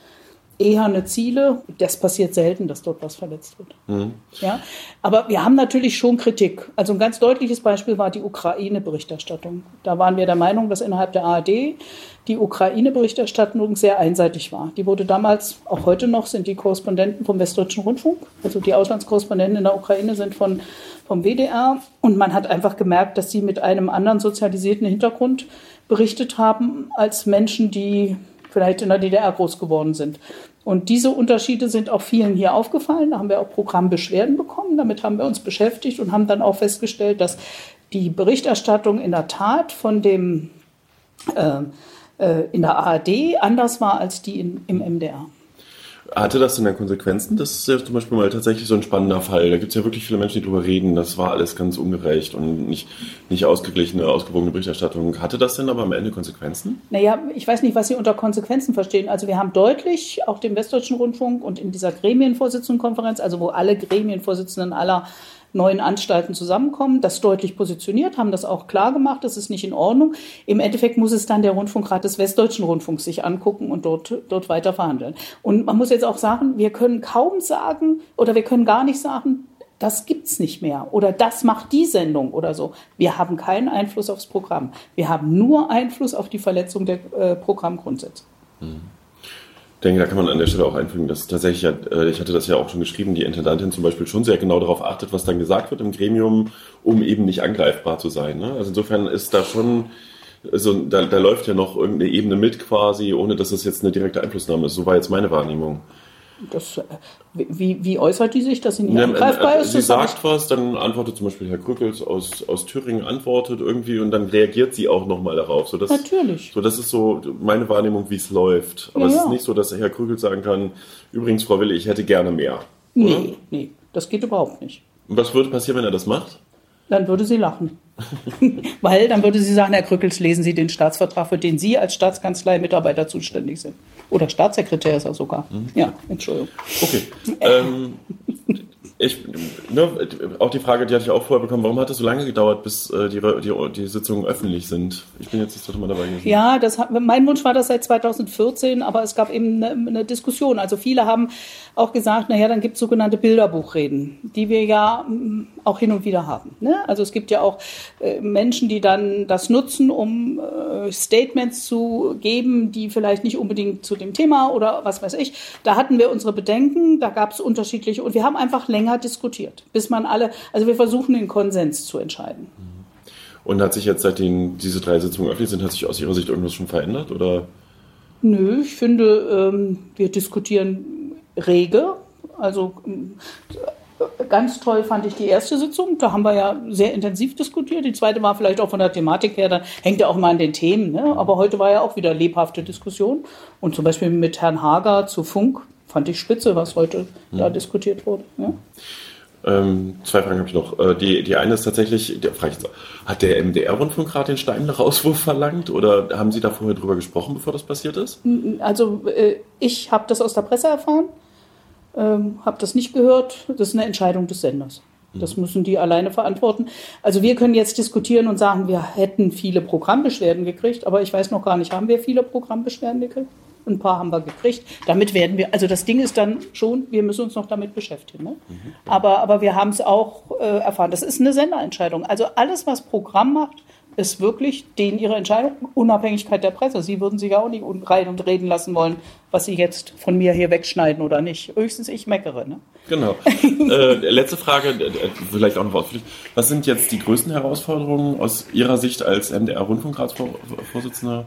eherne Ziele. Das passiert selten, dass dort was verletzt wird. Mhm. Ja? Aber wir haben natürlich schon Kritik. Also ein ganz deutliches Beispiel war die Ukraine-Berichterstattung. Da waren wir der Meinung, dass innerhalb der ARD die Ukraine-Berichterstattung sehr einseitig war. Die wurde damals, auch heute noch, sind die Korrespondenten vom Westdeutschen Rundfunk, also die Auslandskorrespondenten in der Ukraine sind von, vom WDR. Und man hat einfach gemerkt, dass sie mit einem anderen sozialisierten Hintergrund berichtet haben als Menschen, die vielleicht in der DDR groß geworden sind. Und diese Unterschiede sind auch vielen hier aufgefallen. Da haben wir auch Programmbeschwerden bekommen. Damit haben wir uns beschäftigt und haben dann auch festgestellt, dass die Berichterstattung in der Tat von dem äh, äh, in der ARD anders war als die in, im MDR. Hatte das denn dann Konsequenzen? Das ist ja zum Beispiel mal tatsächlich so ein spannender Fall. Da gibt es ja wirklich viele Menschen, die darüber reden, das war alles ganz ungerecht und nicht, nicht ausgeglichene, ausgewogene Berichterstattung. Hatte das denn aber am Ende Konsequenzen? Naja, ich weiß nicht, was Sie unter Konsequenzen verstehen. Also wir haben deutlich, auch dem Westdeutschen Rundfunk und in dieser Gremienvorsitzendenkonferenz, also wo alle Gremienvorsitzenden aller neuen Anstalten zusammenkommen, das deutlich positioniert, haben das auch klar gemacht, das ist nicht in Ordnung. Im Endeffekt muss es dann der Rundfunkrat des Westdeutschen Rundfunks sich angucken und dort, dort weiter verhandeln. Und man muss jetzt auch sagen, wir können kaum sagen oder wir können gar nicht sagen, das gibt's nicht mehr oder das macht die Sendung oder so. Wir haben keinen Einfluss aufs Programm. Wir haben nur Einfluss auf die Verletzung der äh, Programmgrundsätze. Mhm denke, da kann man an der Stelle auch einfügen, dass tatsächlich, äh, ich hatte das ja auch schon geschrieben, die Intendantin zum Beispiel schon sehr genau darauf achtet, was dann gesagt wird im Gremium, um eben nicht angreifbar zu sein. Ne? Also insofern ist da schon, also da, da läuft ja noch irgendeine Ebene mit quasi, ohne dass es jetzt eine direkte Einflussnahme ist. So war jetzt meine Wahrnehmung. Das, äh, wie, wie äußert die sich, dass sie nicht angreifbar ist? Sie sagt was, dann antwortet zum Beispiel Herr Krückels aus, aus Thüringen, antwortet irgendwie und dann reagiert sie auch nochmal darauf. So, Natürlich. So, das ist so meine Wahrnehmung, wie es läuft. Aber ja, es ist nicht so, dass Herr Krückels sagen kann, übrigens, Frau Wille, ich hätte gerne mehr. Nee, oder? nee, das geht überhaupt nicht. Und was würde passieren, wenn er das macht? Dann würde sie lachen. <laughs> Weil dann würde sie sagen, Herr Krückels, lesen Sie den Staatsvertrag, für den Sie als Staatskanzlei Mitarbeiter zuständig sind. Oder Staatssekretär ist er sogar. Mhm. Ja, Entschuldigung. Okay. Ähm, <laughs> ich, ne, auch die Frage, die hatte ich auch vorher bekommen, warum hat es so lange gedauert, bis äh, die, die, die, Sitzungen öffentlich sind? Ich bin jetzt das dritte Mal dabei gewesen. Ja, das hat, mein Wunsch war das seit 2014, aber es gab eben eine, eine Diskussion. Also viele haben auch gesagt, naja, dann gibt es sogenannte Bilderbuchreden, die wir ja mm, auch hin und wieder haben. Ne? Also es gibt ja auch äh, Menschen, die dann das nutzen, um äh, Statements zu geben, die vielleicht nicht unbedingt zu dem Thema oder was weiß ich. Da hatten wir unsere Bedenken, da gab es unterschiedliche und wir haben einfach länger länger diskutiert, bis man alle, also wir versuchen den Konsens zu entscheiden. Und hat sich jetzt, seitdem diese drei Sitzungen öffentlich sind, hat sich aus Ihrer Sicht irgendwas schon verändert? Oder? Nö, ich finde, ähm, wir diskutieren rege. Also äh, ganz toll fand ich die erste Sitzung. Da haben wir ja sehr intensiv diskutiert. Die zweite war vielleicht auch von der Thematik her, da hängt ja auch mal an den Themen. Ne? Aber heute war ja auch wieder lebhafte Diskussion. Und zum Beispiel mit Herrn Hager zu Funk fand ich spitze, was heute mhm. da diskutiert wurde. Ja. Ähm, zwei Fragen habe ich noch. Äh, die, die eine ist tatsächlich, der, frage ich jetzt, hat der MDR-Rundfunk gerade den Steinler-Rauswurf verlangt oder haben Sie da vorher drüber gesprochen, bevor das passiert ist? Also äh, ich habe das aus der Presse erfahren. ähm, habe das nicht gehört. Das ist eine Entscheidung des Senders. Das müssen die alleine verantworten. Also wir können jetzt diskutieren und sagen, wir hätten viele Programmbeschwerden gekriegt, aber ich weiß noch gar nicht, haben wir viele Programmbeschwerden gekriegt? Ein paar haben wir gekriegt. Damit werden wir, also das Ding ist dann schon, wir müssen uns noch damit beschäftigen. Ne? Mhm. Aber, aber wir haben es auch äh, erfahren. Das ist eine Senderentscheidung. Also alles, was Programm macht, ist wirklich denen ihre Entscheidung, Unabhängigkeit der Presse. Sie würden sich auch nicht rein und reden lassen wollen, was sie jetzt von mir hier wegschneiden oder nicht. Höchstens ich meckere. Ne? Genau. <laughs> äh, letzte Frage, vielleicht auch noch was. Was sind jetzt die größten Herausforderungen aus Ihrer Sicht als MDR-Rundfunkratsvorsitzender?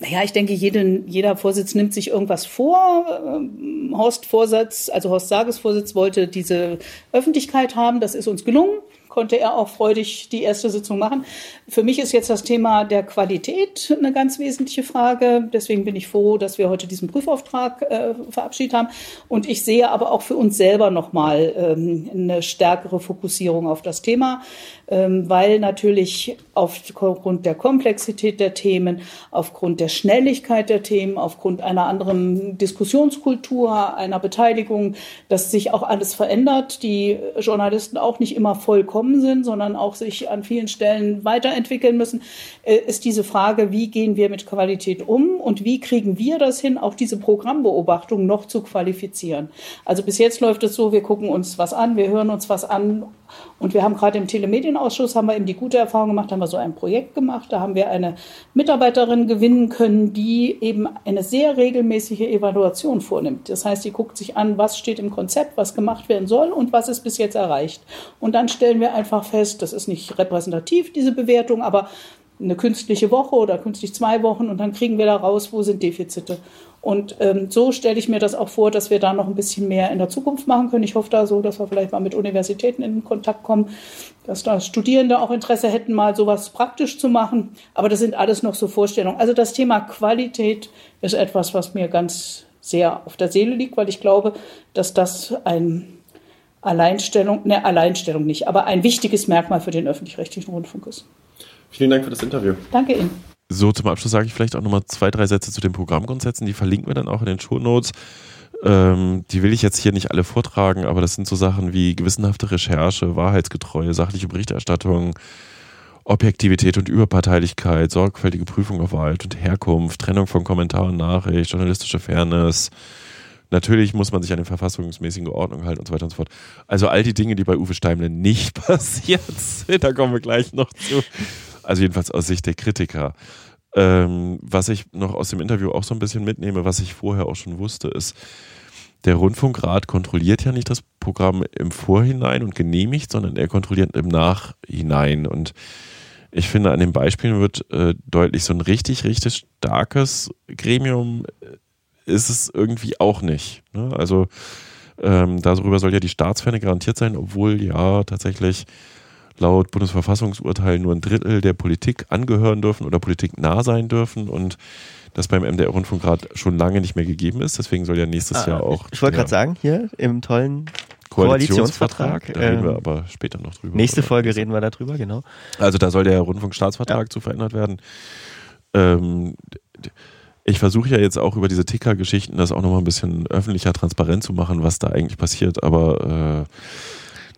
Naja, ich denke, jeden, jeder Vorsitz nimmt sich irgendwas vor. Ähm, Horst Vorsitz, also Horst Sages Vorsitz wollte diese Öffentlichkeit haben. Das ist uns gelungen konnte er auch freudig die erste Sitzung machen. Für mich ist jetzt das Thema der Qualität eine ganz wesentliche Frage. Deswegen bin ich froh, dass wir heute diesen Prüfauftrag äh, verabschiedet haben. Und ich sehe aber auch für uns selber nochmal ähm, eine stärkere Fokussierung auf das Thema, ähm, weil natürlich aufgrund der Komplexität der Themen, aufgrund der Schnelligkeit der Themen, aufgrund einer anderen Diskussionskultur, einer Beteiligung, dass sich auch alles verändert, die Journalisten auch nicht immer vollkommen gekommen sind, sondern auch sich an vielen Stellen weiterentwickeln müssen, äh, ist diese Frage, wie gehen wir mit Qualität um und wie kriegen wir das hin, auch diese Programmbeobachtung noch zu qualifizieren. Also bis jetzt läuft es so, wir gucken uns was an, wir hören uns was an und wir haben gerade im Telemedienausschuss, haben wir eben die gute Erfahrung gemacht, haben wir so ein Projekt gemacht, da haben wir eine Mitarbeiterin gewinnen können, die eben eine sehr regelmäßige Evaluation vornimmt. Das heißt, die guckt sich an, was steht im Konzept, was gemacht werden soll und was ist bis jetzt erreicht. Und dann stellen wir einfach fest, das ist nicht repräsentativ, diese Bewertung, aber eine künstliche Woche oder künstlich zwei Wochen und dann kriegen wir da raus, wo sind Defizite. Und ähm, so stelle ich mir das auch vor, dass wir da noch ein bisschen mehr in der Zukunft machen können. Ich hoffe da so, dass wir vielleicht mal mit Universitäten in Kontakt kommen, dass da Studierende auch Interesse hätten, mal sowas praktisch zu machen. Aber das sind alles noch so Vorstellungen. Also das Thema Qualität ist etwas, was mir ganz sehr auf der Seele liegt, weil ich glaube, dass das ein Alleinstellung, ne, Alleinstellung nicht, aber ein wichtiges Merkmal für den öffentlich-rechtlichen Rundfunk ist. Vielen Dank für das Interview. Danke Ihnen. So, zum Abschluss sage ich vielleicht auch nochmal zwei, drei Sätze zu den Programmgrundsätzen. Die verlinken wir dann auch in den Show Notes. Ähm, die will ich jetzt hier nicht alle vortragen, aber das sind so Sachen wie gewissenhafte Recherche, wahrheitsgetreue, sachliche Berichterstattung, Objektivität und Überparteilichkeit, sorgfältige Prüfung auf Wahrheit und Herkunft, Trennung von Kommentar und Nachricht, journalistische Fairness. Natürlich muss man sich an den verfassungsmäßigen Ordnung halten und so weiter und so fort. Also all die Dinge, die bei Uwe Steimle nicht <laughs> passiert sind, da kommen wir gleich noch zu. Also jedenfalls aus Sicht der Kritiker. Ähm, was ich noch aus dem Interview auch so ein bisschen mitnehme, was ich vorher auch schon wusste, ist, der Rundfunkrat kontrolliert ja nicht das Programm im Vorhinein und genehmigt, sondern er kontrolliert im Nachhinein. Und ich finde, an den Beispielen wird äh, deutlich, so ein richtig, richtig starkes Gremium ist es irgendwie auch nicht. Ne? Also ähm, darüber soll ja die Staatsferne garantiert sein, obwohl ja tatsächlich laut Bundesverfassungsurteil nur ein Drittel der Politik angehören dürfen oder Politik nah sein dürfen und das beim MDR-Rundfunkrat schon lange nicht mehr gegeben ist. Deswegen soll ja nächstes ah, Jahr auch. Ich wollte gerade sagen, hier im tollen Koalitionsvertrag. Koalitionsvertrag. Da reden wir ähm, aber später noch drüber. Nächste oder? Folge reden wir darüber, genau. Also da soll der Rundfunkstaatsvertrag ja. zu verändert werden. Ähm, ich versuche ja jetzt auch über diese Ticker-Geschichten das auch nochmal ein bisschen öffentlicher transparent zu machen, was da eigentlich passiert, aber äh,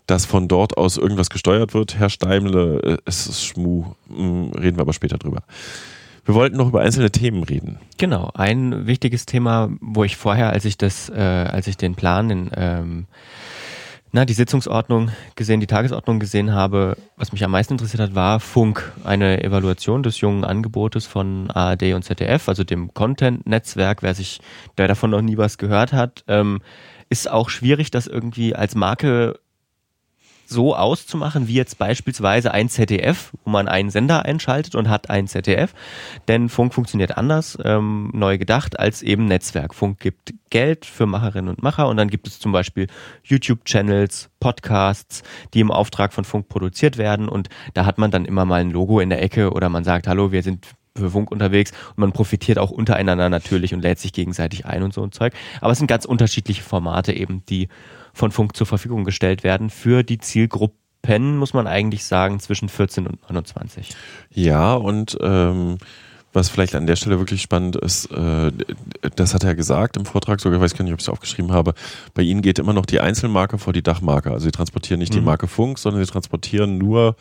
dass von dort aus irgendwas gesteuert wird, Herr Steimle, äh, es ist Schmu, hm, reden wir aber später drüber. Wir wollten noch über einzelne Themen reden. Genau, ein wichtiges Thema, wo ich vorher, als ich das, äh, als ich den Plan in ähm, na, die Sitzungsordnung gesehen, die Tagesordnung gesehen habe, was mich am meisten interessiert hat, war Funk, eine Evaluation des jungen Angebotes von ARD und ZDF, also dem Content-Netzwerk, wer sich, der davon noch nie was gehört hat, ähm, ist auch schwierig, das irgendwie als Marke so auszumachen, wie jetzt beispielsweise ein ZDF, wo man einen Sender einschaltet und hat ein ZDF. Denn Funk funktioniert anders, ähm, neu gedacht, als eben Netzwerk. Funk gibt Geld für Macherinnen und Macher und dann gibt es zum Beispiel YouTube-Channels, Podcasts, die im Auftrag von Funk produziert werden und da hat man dann immer mal ein Logo in der Ecke oder man sagt, hallo, wir sind für Funk unterwegs und man profitiert auch untereinander natürlich und lädt sich gegenseitig ein und so ein Zeug. Aber es sind ganz unterschiedliche Formate eben, die von Funk zur Verfügung gestellt werden für die Zielgruppen, muss man eigentlich sagen, zwischen 14 und 29. Ja, und ähm, Was vielleicht an der Stelle wirklich spannend ist, äh, das hat er gesagt im Vortrag, sogar ich weiß gar nicht, ob ich es aufgeschrieben habe, bei Ihnen geht immer noch die Einzelmarke vor die Dachmarke. Also Sie transportieren nicht mhm. die Marke Funk, sondern Sie transportieren nur,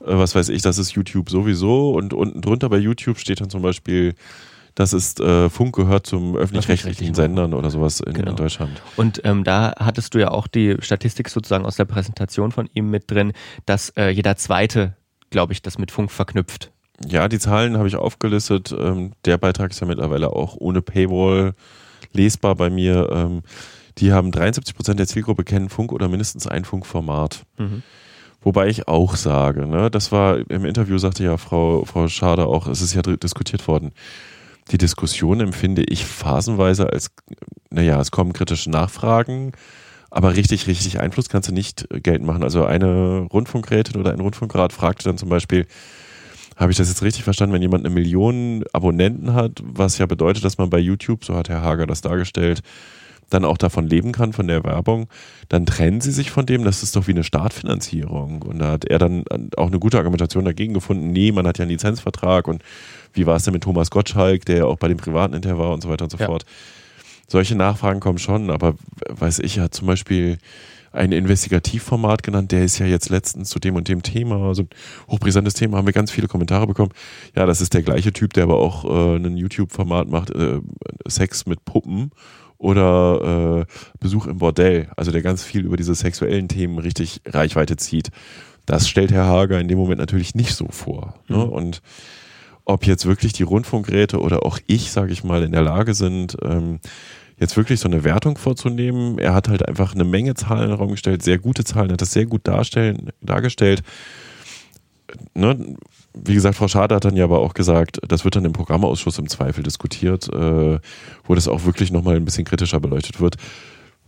äh, was weiß ich, das ist YouTube sowieso und unten drunter bei YouTube steht dann zum Beispiel das ist äh, Funk gehört zum öffentlich-rechtlichen Sendern oder sowas in, genau. in Deutschland. Und ähm, da hattest du ja auch die Statistik sozusagen aus der Präsentation von ihm mit drin, dass äh, jeder zweite, glaube ich, das mit Funk verknüpft. Ja, die Zahlen habe ich aufgelistet. Ähm, der Beitrag ist ja mittlerweile auch ohne Paywall lesbar bei mir. Ähm, die haben 73 Prozent der Zielgruppe kennen Funk oder mindestens ein Funkformat. Mhm. Wobei ich auch sage, ne, das war im Interview sagte ja Frau, Frau Schade auch, es ist ja diskutiert worden. Die Diskussion empfinde ich phasenweise als, naja, es kommen kritische Nachfragen, aber richtig, richtig Einfluss kannst du nicht geltend machen. Also eine Rundfunkrätin oder ein Rundfunkrat fragte dann zum Beispiel, habe ich das jetzt richtig verstanden, wenn jemand eine Million Abonnenten hat, was ja bedeutet, dass man bei YouTube, so hat Herr Hager das dargestellt, dann auch davon leben kann, von der Werbung, dann trennen sie sich von dem, das ist doch wie eine Startfinanzierung. Und da hat er dann auch eine gute Argumentation dagegen gefunden, nee, man hat ja einen Lizenzvertrag und wie war es denn mit Thomas Gottschalk, der ja auch bei dem privaten Inter war und so weiter und so ja. fort. Solche Nachfragen kommen schon, aber weiß ich, ja zum Beispiel ein Investigativformat genannt, der ist ja jetzt letztens zu dem und dem Thema, also hochbrisantes Thema, haben wir ganz viele Kommentare bekommen. Ja, das ist der gleiche Typ, der aber auch äh, ein YouTube-Format macht, äh, Sex mit Puppen oder äh, Besuch im Bordell, also der ganz viel über diese sexuellen Themen richtig Reichweite zieht. Das stellt Herr Hager in dem Moment natürlich nicht so vor. Ne? Mhm. Und ob jetzt wirklich die Rundfunkgeräte oder auch ich, sage ich mal, in der Lage sind, ähm, jetzt wirklich so eine Wertung vorzunehmen. Er hat halt einfach eine Menge Zahlen in den Raum gestellt, sehr gute Zahlen, hat das sehr gut darstellen, dargestellt. Ne? Wie gesagt, Frau Schade hat dann ja aber auch gesagt, das wird dann im Programmausschuss im Zweifel diskutiert, äh, wo das auch wirklich nochmal ein bisschen kritischer beleuchtet wird.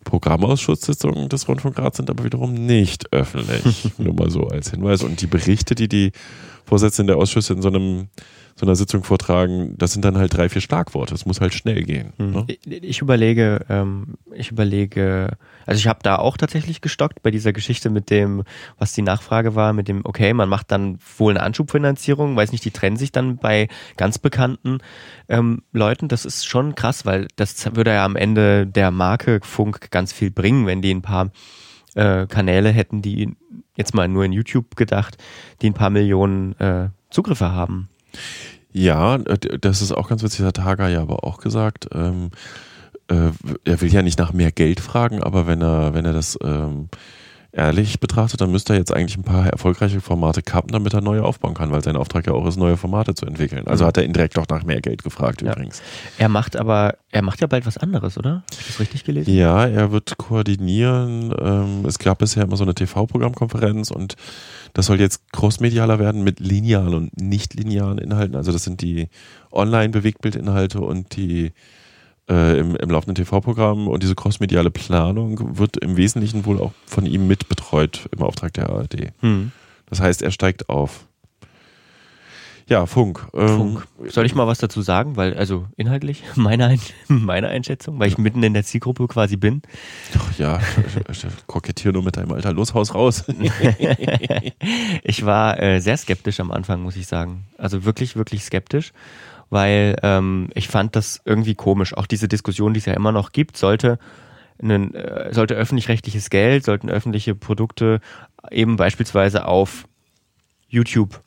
Programmausschusssitzungen des Rundfunkrats sind aber wiederum nicht öffentlich. <laughs> Nur mal so als Hinweis. Und die Berichte, die die Vorsitzenden der Ausschüsse in so einem so einer Sitzung vortragen, das sind dann halt drei, vier Schlagworte. Es muss halt schnell gehen. Mhm. Ne? Ich, überlege, ähm, ich überlege, also ich habe da auch tatsächlich gestockt bei dieser Geschichte mit dem, was die Nachfrage war, mit dem, okay, man macht dann wohl eine Anschubfinanzierung, weiß nicht, die trennen sich dann bei ganz bekannten ähm, Leuten. Das ist schon krass, weil das würde ja am Ende der Marke Funk ganz viel bringen, wenn die ein paar äh, Kanäle hätten, die jetzt mal nur in YouTube gedacht, die ein paar Millionen äh, Zugriffe haben. Ja, äh, das ist auch ganz witzig, hat Hager ja aber auch gesagt. Ähm, äh, er will ja nicht nach mehr Geld fragen, aber wenn er, wenn er das ähm, ehrlich betrachtet, dann müsste er jetzt eigentlich ein paar erfolgreiche Formate kappen, damit er neue aufbauen kann, weil sein Auftrag ja auch ist, neue Formate zu entwickeln. Also mhm. hat er indirekt auch nach mehr Geld gefragt ja. übrigens. Er macht aber, er macht ja bald was anderes, oder? Habe ich das richtig gelesen? Ja, er wird koordinieren. Ähm, es gab bisher immer so eine TV-Programmkonferenz und das soll jetzt crossmedialer werden mit linearen und nicht linearen Inhalten. Also das sind die Online-Bewegtbildinhalte und die äh, im, im laufenden TV-Programm und diese crossmediale Planung wird im Wesentlichen wohl auch von ihm mitbetreut im Auftrag der ARD. Hm. Das heißt, er steigt auf. Ja, Funk. Ähm, Funk. Soll ich mal was dazu sagen? Weil, also inhaltlich, <laughs> meine, Ein meine Einschätzung, weil ich mitten in der Zielgruppe quasi bin. Ach ja, kokettier nur mit deinem Alter. Los, Haus raus. <laughs> ich war äh, sehr skeptisch am Anfang, muss ich sagen. Also wirklich, wirklich skeptisch weil ähm, ich fand das irgendwie komisch. Auch diese Diskussion, die es ja immer noch gibt, sollte einen, äh, sollte öffentlich-rechtliches Geld, sollten öffentliche Produkte eben beispielsweise auf YouTube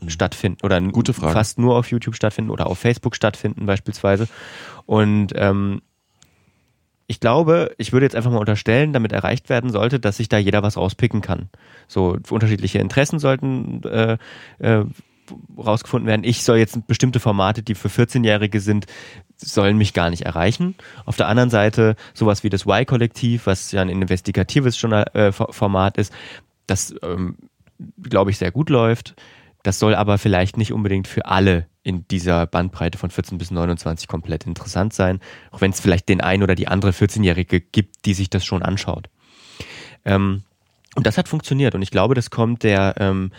mhm. stattfinden oder Gute Frage. fast nur auf YouTube stattfinden oder auf Facebook stattfinden beispielsweise. Und ähm, ich glaube, ich würde jetzt einfach mal unterstellen, damit erreicht werden sollte, dass sich da jeder was rauspicken kann. So unterschiedliche Interessen sollten äh, äh, rausgefunden werden, ich soll jetzt bestimmte Formate, die für 14-Jährige sind, sollen mich gar nicht erreichen. Auf der anderen Seite sowas wie das Y-Kollektiv, was ja ein investigatives Journal äh, Format ist, das ähm, glaube ich sehr gut läuft. Das soll aber vielleicht nicht unbedingt für alle in dieser Bandbreite von 14 bis 29 komplett interessant sein, auch wenn es vielleicht den einen oder die andere 14-Jährige gibt, die sich das schon anschaut. Ähm, und das hat funktioniert und ich glaube, das kommt der ähm,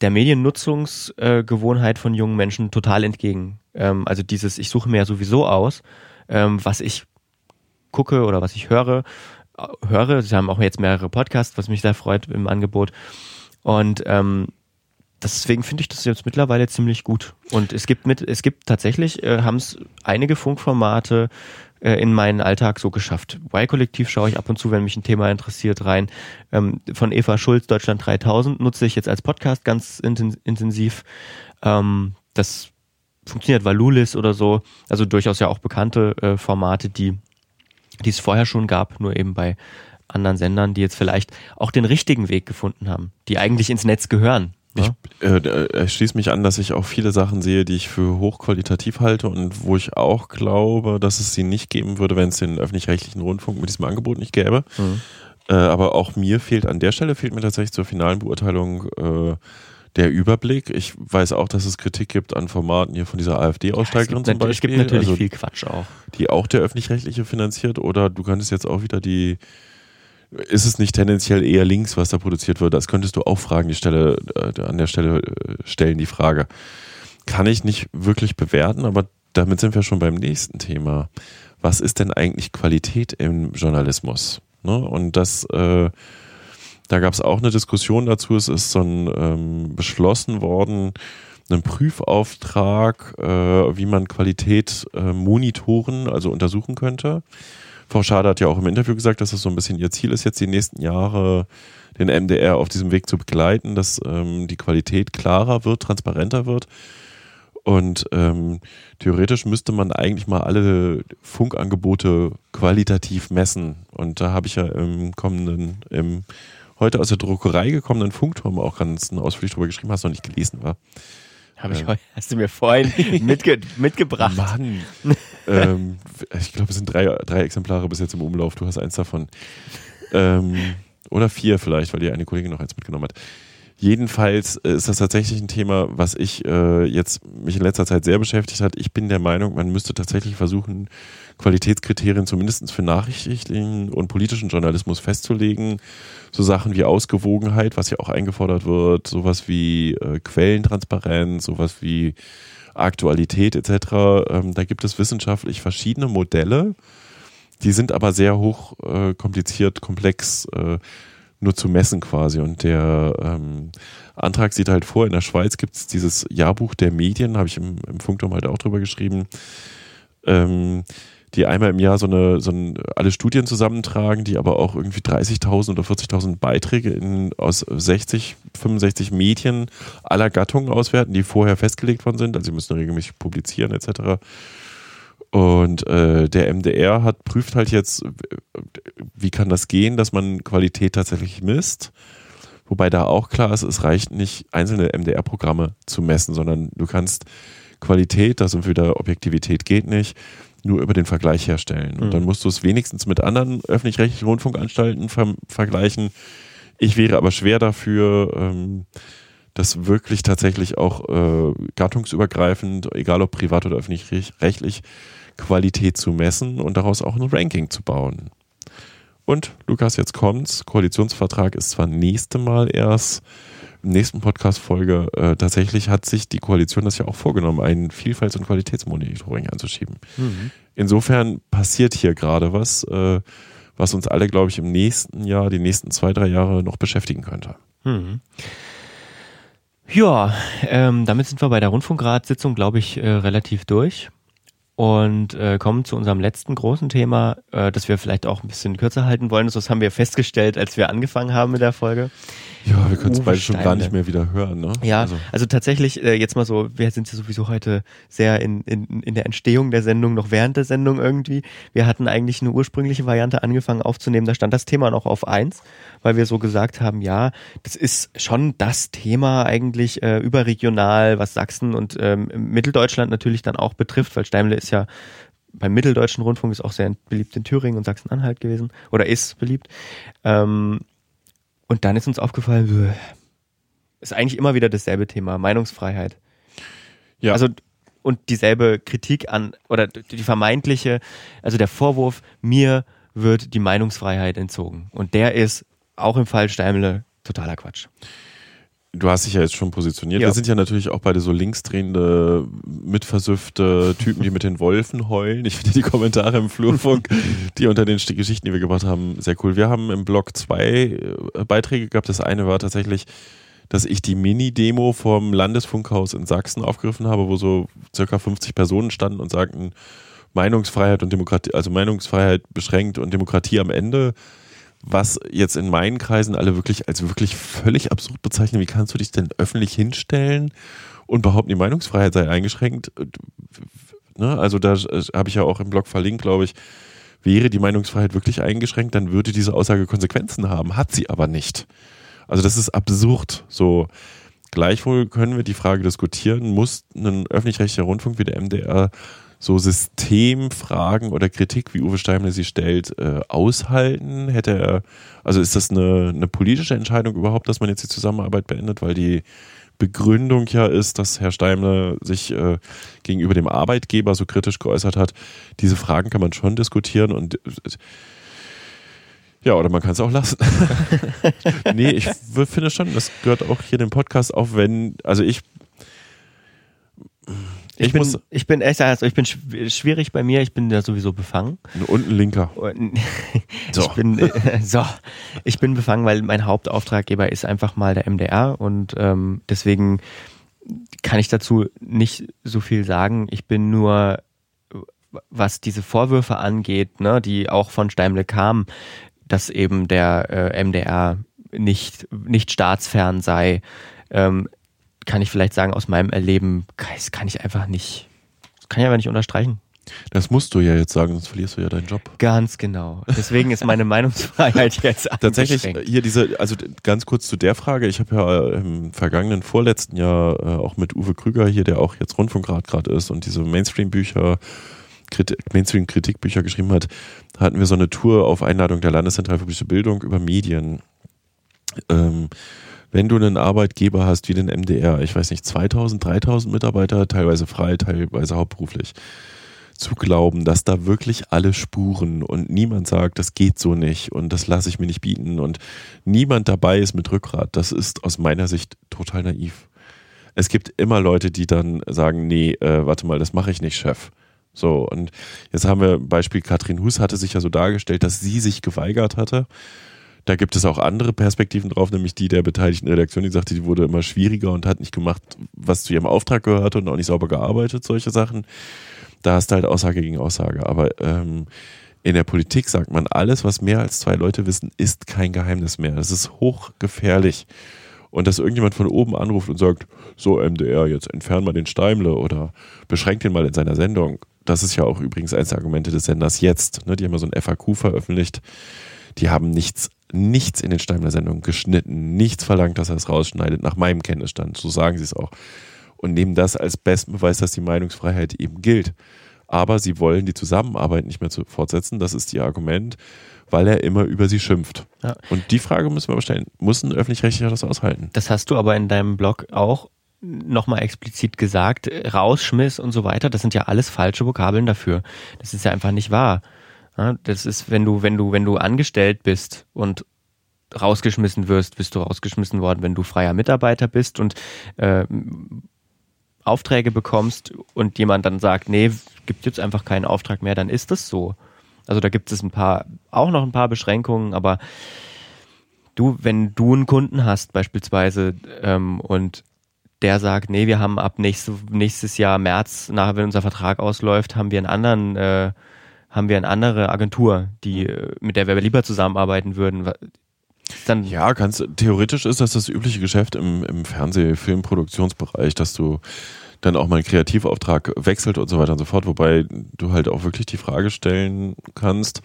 der Mediennutzungsgewohnheit von jungen Menschen total entgegen. Ähm, also dieses, ich suche mir ja sowieso aus, ähm, was ich gucke oder was ich höre. Höre, sie haben auch jetzt mehrere Podcasts, was mich sehr freut im Angebot. Und ähm, deswegen finde ich das jetzt mittlerweile ziemlich gut. Und es gibt mit, es gibt tatsächlich, äh, haben es einige Funkformate äh, in meinen Alltag so geschafft. Y-Kollektiv schaue ich ab und zu, wenn mich ein Thema interessiert, rein. Ähm, von Eva Schulz, Deutschland 3000, nutze ich jetzt als Podcast ganz intensiv. Ähm, das funktioniert Valulis oder so, also durchaus ja auch bekannte äh, Formate, die, die es vorher schon gab, nur eben bei anderen Sendern, die jetzt vielleicht auch den richtigen Weg gefunden haben, die eigentlich ins Netz gehören. Ich äh, äh, schließe mich an, dass ich auch viele Sachen sehe, die ich für hochqualitativ halte und wo ich auch glaube, dass es sie nicht geben würde, wenn es den öffentlich-rechtlichen Rundfunk mit diesem Angebot nicht gäbe. Mhm. Äh, aber auch mir fehlt an der Stelle, fehlt mir tatsächlich zur finalen Beurteilung äh, der Überblick. Ich weiß auch, dass es Kritik gibt an Formaten hier von dieser AfD-Aussteigerin ja, zum Beispiel. Es gibt natürlich also, viel Quatsch auch. Die auch der öffentlich-rechtliche finanziert oder du könntest jetzt auch wieder die ist es nicht tendenziell eher links, was da produziert wird? Das könntest du auch fragen, die Stelle, äh, an der Stelle äh, stellen die Frage. Kann ich nicht wirklich bewerten, aber damit sind wir schon beim nächsten Thema. Was ist denn eigentlich Qualität im Journalismus? Ne? Und das, äh, da gab es auch eine Diskussion dazu. Es ist so ein ähm, beschlossen worden, einen Prüfauftrag, äh, wie man Qualität äh, monitoren, also untersuchen könnte. Frau Schade hat ja auch im Interview gesagt, dass das so ein bisschen ihr Ziel ist, jetzt die nächsten Jahre den MDR auf diesem Weg zu begleiten, dass ähm, die Qualität klarer wird, transparenter wird. Und ähm, theoretisch müsste man eigentlich mal alle Funkangebote qualitativ messen. Und da habe ich ja im kommenden, im heute aus der Druckerei gekommenen Funkturm auch ganz ausführlich drüber geschrieben, hast du noch nicht gelesen, war. Habe ich, ähm. hast du mir vorhin <laughs> mitge mitgebracht. Mann. <laughs> ähm, ich glaube, es sind drei, drei Exemplare bis jetzt im Umlauf. Du hast eins davon. Ähm, oder vier vielleicht, weil dir eine Kollegin noch eins mitgenommen hat. Jedenfalls äh, ist das tatsächlich ein Thema, was ich äh, jetzt mich in letzter Zeit sehr beschäftigt hat. Ich bin der Meinung, man müsste tatsächlich versuchen, Qualitätskriterien zumindest für nachrichtlichen und politischen Journalismus festzulegen. So Sachen wie Ausgewogenheit, was ja auch eingefordert wird, sowas wie äh, Quellentransparenz, sowas wie Aktualität etc. Ähm, da gibt es wissenschaftlich verschiedene Modelle. Die sind aber sehr hoch äh, kompliziert, komplex. Äh, nur zu messen quasi. Und der ähm, Antrag sieht halt vor, in der Schweiz gibt es dieses Jahrbuch der Medien, habe ich im, im Funkturm halt auch drüber geschrieben, ähm, die einmal im Jahr so eine, so ein, alle Studien zusammentragen, die aber auch irgendwie 30.000 oder 40.000 Beiträge in, aus 60, 65 Medien aller Gattungen auswerten, die vorher festgelegt worden sind. Also sie müssen regelmäßig publizieren etc. Und äh, der MDR hat prüft halt jetzt, wie kann das gehen, dass man Qualität tatsächlich misst. Wobei da auch klar ist, es reicht nicht, einzelne MDR-Programme zu messen, sondern du kannst Qualität, das und wieder Objektivität geht nicht, nur über den Vergleich herstellen. Und mhm. dann musst du es wenigstens mit anderen öffentlich-rechtlichen Rundfunkanstalten ver vergleichen. Ich wäre aber schwer dafür, ähm, das wirklich tatsächlich auch äh, gattungsübergreifend, egal ob privat oder öffentlich-rechtlich, Qualität zu messen und daraus auch ein Ranking zu bauen. Und Lukas, jetzt kommt's. Koalitionsvertrag ist zwar nächste Mal erst, im nächsten Podcast-Folge, äh, tatsächlich hat sich die Koalition das ja auch vorgenommen, ein Vielfalts- und Qualitätsmonitoring anzuschieben. Mhm. Insofern passiert hier gerade was, äh, was uns alle, glaube ich, im nächsten Jahr, die nächsten zwei, drei Jahre noch beschäftigen könnte. Mhm. Ja, ähm, damit sind wir bei der Rundfunkratssitzung, glaube ich, äh, relativ durch und äh, kommen zu unserem letzten großen Thema, äh, das wir vielleicht auch ein bisschen kürzer halten wollen. Das haben wir festgestellt, als wir angefangen haben mit der Folge. Ja, wir können es beide schon gar nicht mehr wieder hören. Ne? Ja, also, also tatsächlich, äh, jetzt mal so, wir sind ja sowieso heute sehr in, in, in der Entstehung der Sendung, noch während der Sendung irgendwie. Wir hatten eigentlich eine ursprüngliche Variante angefangen aufzunehmen, da stand das Thema noch auf eins, weil wir so gesagt haben, ja, das ist schon das Thema eigentlich äh, überregional, was Sachsen und ähm, Mitteldeutschland natürlich dann auch betrifft, weil Steimle ist ja beim Mitteldeutschen Rundfunk ist auch sehr beliebt in Thüringen und Sachsen-Anhalt gewesen oder ist beliebt. Ähm, und dann ist uns aufgefallen, ist eigentlich immer wieder dasselbe Thema, Meinungsfreiheit. Ja. Also und dieselbe Kritik an oder die vermeintliche, also der Vorwurf, mir wird die Meinungsfreiheit entzogen. Und der ist auch im Fall Steimle totaler Quatsch. Du hast dich ja jetzt schon positioniert. Ja. Wir sind ja natürlich auch beide so linksdrehende, mitversüffte Typen, die mit den Wolfen heulen. Ich finde die Kommentare im Flurfunk, <laughs> die unter den Geschichten, die wir gemacht haben, sehr cool. Wir haben im Blog zwei äh, Beiträge gehabt. Das eine war tatsächlich dass ich die Mini-Demo vom Landesfunkhaus in Sachsen aufgegriffen habe, wo so circa 50 Personen standen und sagten, Meinungsfreiheit und Demokratie, also Meinungsfreiheit beschränkt und Demokratie am Ende, was jetzt in meinen Kreisen alle wirklich als wirklich völlig absurd bezeichnen. Wie kannst du dich denn öffentlich hinstellen und behaupten, die Meinungsfreiheit sei eingeschränkt? Ne? Also da habe ich ja auch im Blog verlinkt, glaube ich, wäre die Meinungsfreiheit wirklich eingeschränkt, dann würde diese Aussage Konsequenzen haben, hat sie aber nicht. Also das ist absurd. So gleichwohl können wir die Frage diskutieren, muss ein öffentlich-rechtlicher Rundfunk wie der MDR so Systemfragen oder Kritik, wie Uwe Steimler sie stellt, äh, aushalten? Hätte er, also ist das eine, eine politische Entscheidung überhaupt, dass man jetzt die Zusammenarbeit beendet, weil die Begründung ja ist, dass Herr Steimler sich äh, gegenüber dem Arbeitgeber so kritisch geäußert hat. Diese Fragen kann man schon diskutieren und ja, oder man kann es auch lassen. <laughs> nee, ich finde schon, das gehört auch hier dem Podcast auf, wenn, also ich ich, ich, bin, muss, ich bin echt, also ich bin schwierig bei mir, ich bin ja sowieso befangen. Und ein Linker. <laughs> so. Ich bin, äh, <laughs> so. Ich bin befangen, weil mein Hauptauftraggeber ist einfach mal der MDR und ähm, deswegen kann ich dazu nicht so viel sagen. Ich bin nur, was diese Vorwürfe angeht, ne, die auch von Steimle kamen, dass eben der äh, MDR nicht, nicht staatsfern sei. Ähm, kann ich vielleicht sagen, aus meinem Erleben, das kann ich einfach nicht, kann ich aber nicht unterstreichen. Das musst du ja jetzt sagen, sonst verlierst du ja deinen Job. Ganz genau. Deswegen ist meine Meinungsfreiheit <laughs> jetzt tatsächlich hier diese, also ganz kurz zu der Frage. Ich habe ja im vergangenen vorletzten Jahr äh, auch mit Uwe Krüger hier, der auch jetzt Rundfunkrat gerade ist und diese Mainstream-Bücher, Mainstream-Kritikbücher geschrieben hat, hatten wir so eine Tour auf Einladung der Landeszentrale für politische Bildung über Medien. Ähm, wenn du einen Arbeitgeber hast wie den MDR, ich weiß nicht, 2000, 3000 Mitarbeiter, teilweise frei, teilweise hauptberuflich, zu glauben, dass da wirklich alle spuren und niemand sagt, das geht so nicht und das lasse ich mir nicht bieten und niemand dabei ist mit Rückgrat, das ist aus meiner Sicht total naiv. Es gibt immer Leute, die dann sagen, nee, äh, warte mal, das mache ich nicht, Chef. So, und jetzt haben wir Beispiel, Katrin Hus hatte sich ja so dargestellt, dass sie sich geweigert hatte da gibt es auch andere Perspektiven drauf, nämlich die der beteiligten Redaktion, die sagte, die wurde immer schwieriger und hat nicht gemacht, was zu ihrem Auftrag gehörte und auch nicht sauber gearbeitet, solche Sachen. Da hast du halt Aussage gegen Aussage. Aber ähm, in der Politik sagt man, alles, was mehr als zwei Leute wissen, ist kein Geheimnis mehr. Das ist hochgefährlich. Und dass irgendjemand von oben anruft und sagt, so MDR, jetzt entfernen wir den Steimle oder beschränkt ihn mal in seiner Sendung. Das ist ja auch übrigens eines der Argumente des Senders jetzt. Ne? Die haben ja so ein FAQ veröffentlicht. Die haben nichts nichts in den Steimler-Sendungen geschnitten, nichts verlangt, dass er es rausschneidet, nach meinem Kenntnisstand. So sagen sie es auch. Und nehmen das als besten Beweis, dass die Meinungsfreiheit eben gilt. Aber sie wollen die Zusammenarbeit nicht mehr fortsetzen. Das ist ihr Argument, weil er immer über sie schimpft. Ja. Und die Frage müssen wir aber stellen: Muss ein öffentlich-rechtlicher das aushalten? Das hast du aber in deinem Blog auch nochmal explizit gesagt. Rausschmiss und so weiter, das sind ja alles falsche Vokabeln dafür. Das ist ja einfach nicht wahr. Ja, das ist, wenn du, wenn du, wenn du angestellt bist und rausgeschmissen wirst, bist du rausgeschmissen worden, wenn du freier Mitarbeiter bist und äh, Aufträge bekommst und jemand dann sagt, nee, gibt jetzt einfach keinen Auftrag mehr, dann ist das so. Also da gibt es ein paar, auch noch ein paar Beschränkungen, aber du, wenn du einen Kunden hast beispielsweise ähm, und der sagt, nee, wir haben ab nächstes, nächstes Jahr März, nachher wenn unser Vertrag ausläuft, haben wir einen anderen äh, haben wir eine andere Agentur, die, äh, mit der wir lieber zusammenarbeiten würden. Dann ja, kannst, theoretisch ist das das übliche Geschäft im, im Fernseh-, Filmproduktionsbereich, dass du dann auch mal einen Kreativauftrag wechselt und so weiter und so fort, wobei du halt auch wirklich die Frage stellen kannst,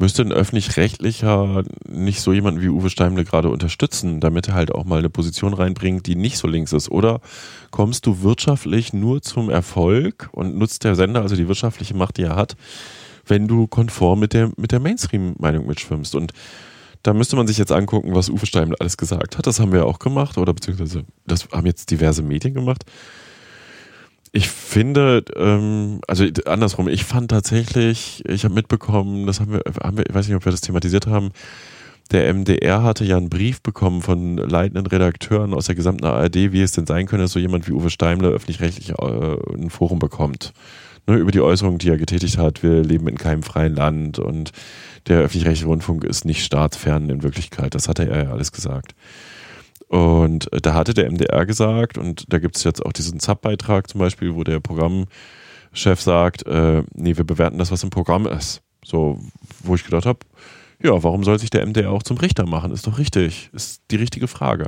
müsste ein öffentlich-rechtlicher nicht so jemanden wie Uwe Steimle gerade unterstützen, damit er halt auch mal eine Position reinbringt, die nicht so links ist? Oder kommst du wirtschaftlich nur zum Erfolg und nutzt der Sender, also die wirtschaftliche Macht, die er hat, wenn du konform mit der, mit der Mainstream-Meinung mitschwimmst. Und da müsste man sich jetzt angucken, was Uwe Steimle alles gesagt hat. Das haben wir auch gemacht, oder beziehungsweise das haben jetzt diverse Medien gemacht. Ich finde, ähm, also andersrum, ich fand tatsächlich, ich habe mitbekommen, das haben wir, haben wir, ich weiß nicht, ob wir das thematisiert haben, der MDR hatte ja einen Brief bekommen von leitenden Redakteuren aus der gesamten ARD, wie es denn sein könnte, dass so jemand wie Uwe Steimle öffentlich-rechtlich äh, ein Forum bekommt ne, über die Äußerungen, die er getätigt hat, wir leben in keinem freien Land und der öffentlich-rechtliche Rundfunk ist nicht staatsfern in Wirklichkeit. Das hat er ja alles gesagt. Und äh, da hatte der MDR gesagt, und da gibt es jetzt auch diesen ZAP-Beitrag zum Beispiel, wo der Programmchef sagt, äh, nee, wir bewerten das, was im Programm ist. So, wo ich gedacht habe, ja, warum soll sich der MDR auch zum Richter machen? Ist doch richtig, ist die richtige Frage.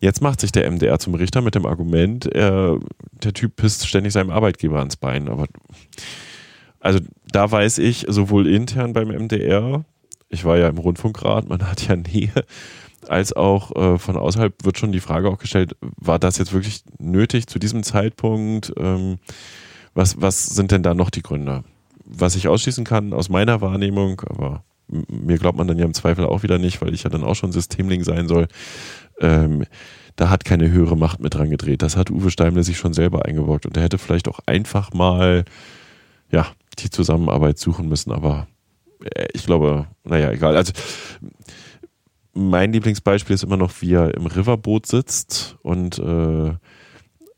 Jetzt macht sich der MDR zum Richter mit dem Argument, er, der Typ pisst ständig seinem Arbeitgeber ans Bein. Aber also da weiß ich, sowohl intern beim MDR, ich war ja im Rundfunkrat, man hat ja Nähe, als auch äh, von außerhalb wird schon die Frage auch gestellt, war das jetzt wirklich nötig zu diesem Zeitpunkt? Ähm, was, was sind denn da noch die Gründe? Was ich ausschließen kann aus meiner Wahrnehmung, aber mir glaubt man dann ja im Zweifel auch wieder nicht, weil ich ja dann auch schon Systemling sein soll. Ähm, da hat keine höhere Macht mit dran gedreht. Das hat Uwe Steimle sich schon selber eingebrockt und er hätte vielleicht auch einfach mal, ja, die Zusammenarbeit suchen müssen, aber äh, ich glaube, naja, egal. Also mein Lieblingsbeispiel ist immer noch, wie er im Riverboot sitzt und äh,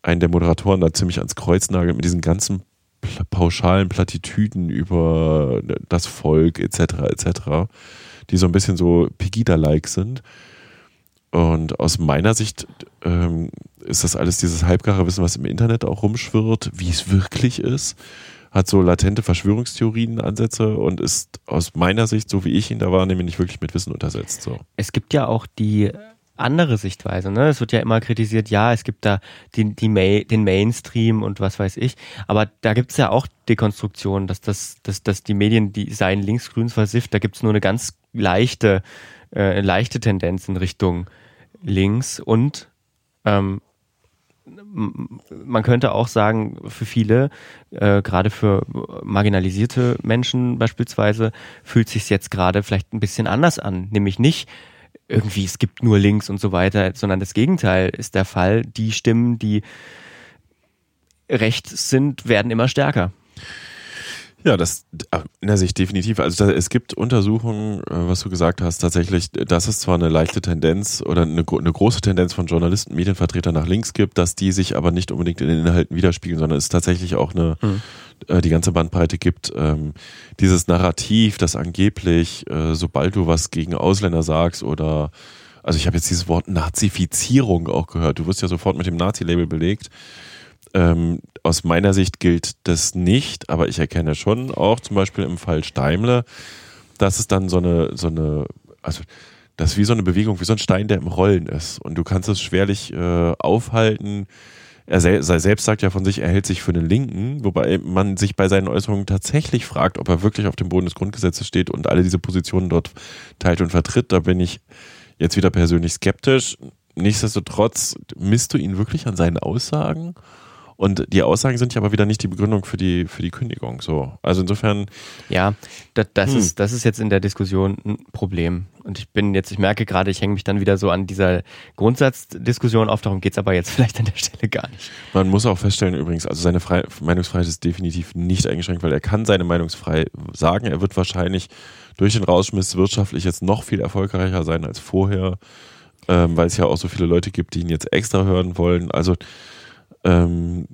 einen der Moderatoren da ziemlich ans Kreuz nagelt mit diesen ganzen pauschalen Plattitüden über das Volk etc. etc., die so ein bisschen so Pegida-like sind. Und aus meiner Sicht ähm, ist das alles dieses halbgare Wissen, was im Internet auch rumschwirrt, wie es wirklich ist hat so latente Verschwörungstheorien-Ansätze und ist aus meiner Sicht, so wie ich ihn da wahrnehme, nicht wirklich mit Wissen untersetzt. So. Es gibt ja auch die andere Sichtweise. Ne? Es wird ja immer kritisiert, ja, es gibt da die, die Main, den Mainstream und was weiß ich. Aber da gibt es ja auch Dekonstruktionen, dass, das, dass, dass die Medien, die seien links-grün versifft, da gibt es nur eine ganz leichte, äh, leichte Tendenz in Richtung links und ähm, man könnte auch sagen, für viele, äh, gerade für marginalisierte Menschen beispielsweise, fühlt sich jetzt gerade vielleicht ein bisschen anders an. Nämlich nicht irgendwie, es gibt nur links und so weiter, sondern das Gegenteil ist der Fall. Die Stimmen, die rechts sind, werden immer stärker. Ja, das in der Sicht definitiv. Also da, es gibt Untersuchungen, äh, was du gesagt hast, tatsächlich, dass es zwar eine leichte Tendenz oder eine, eine, große Tendenz von Journalisten, Medienvertretern nach links gibt, dass die sich aber nicht unbedingt in den Inhalten widerspiegeln, sondern es tatsächlich auch eine mhm. äh, die ganze Bandbreite gibt. Ähm, dieses Narrativ, das angeblich, äh, sobald du was gegen Ausländer sagst oder also ich habe jetzt dieses Wort Nazifizierung auch gehört. Du wirst ja sofort mit dem Nazi-Label belegt. Ähm, aus meiner Sicht gilt das nicht, aber ich erkenne schon auch zum Beispiel im Fall Steimle, dass es dann so eine, so eine, also das ist wie so eine Bewegung, wie so ein Stein, der im Rollen ist. Und du kannst es schwerlich äh, aufhalten. Er sel selbst sagt ja von sich, er hält sich für einen Linken, wobei man sich bei seinen Äußerungen tatsächlich fragt, ob er wirklich auf dem Boden des Grundgesetzes steht und alle diese Positionen dort teilt und vertritt. Da bin ich jetzt wieder persönlich skeptisch. Nichtsdestotrotz misst du ihn wirklich an seinen Aussagen? Und die Aussagen sind ja aber wieder nicht die Begründung für die, für die Kündigung. So. Also insofern. Ja, das, das hm. ist, das ist jetzt in der Diskussion ein Problem. Und ich bin jetzt, ich merke gerade, ich hänge mich dann wieder so an dieser Grundsatzdiskussion auf. Darum geht's aber jetzt <laughs> vielleicht an der Stelle gar nicht. Man muss auch feststellen übrigens, also seine Fre Meinungsfreiheit ist definitiv nicht eingeschränkt, weil er kann seine Meinung frei sagen. Er wird wahrscheinlich durch den Rausschmiss wirtschaftlich jetzt noch viel erfolgreicher sein als vorher, ähm, weil es ja auch so viele Leute gibt, die ihn jetzt extra hören wollen. Also ähm,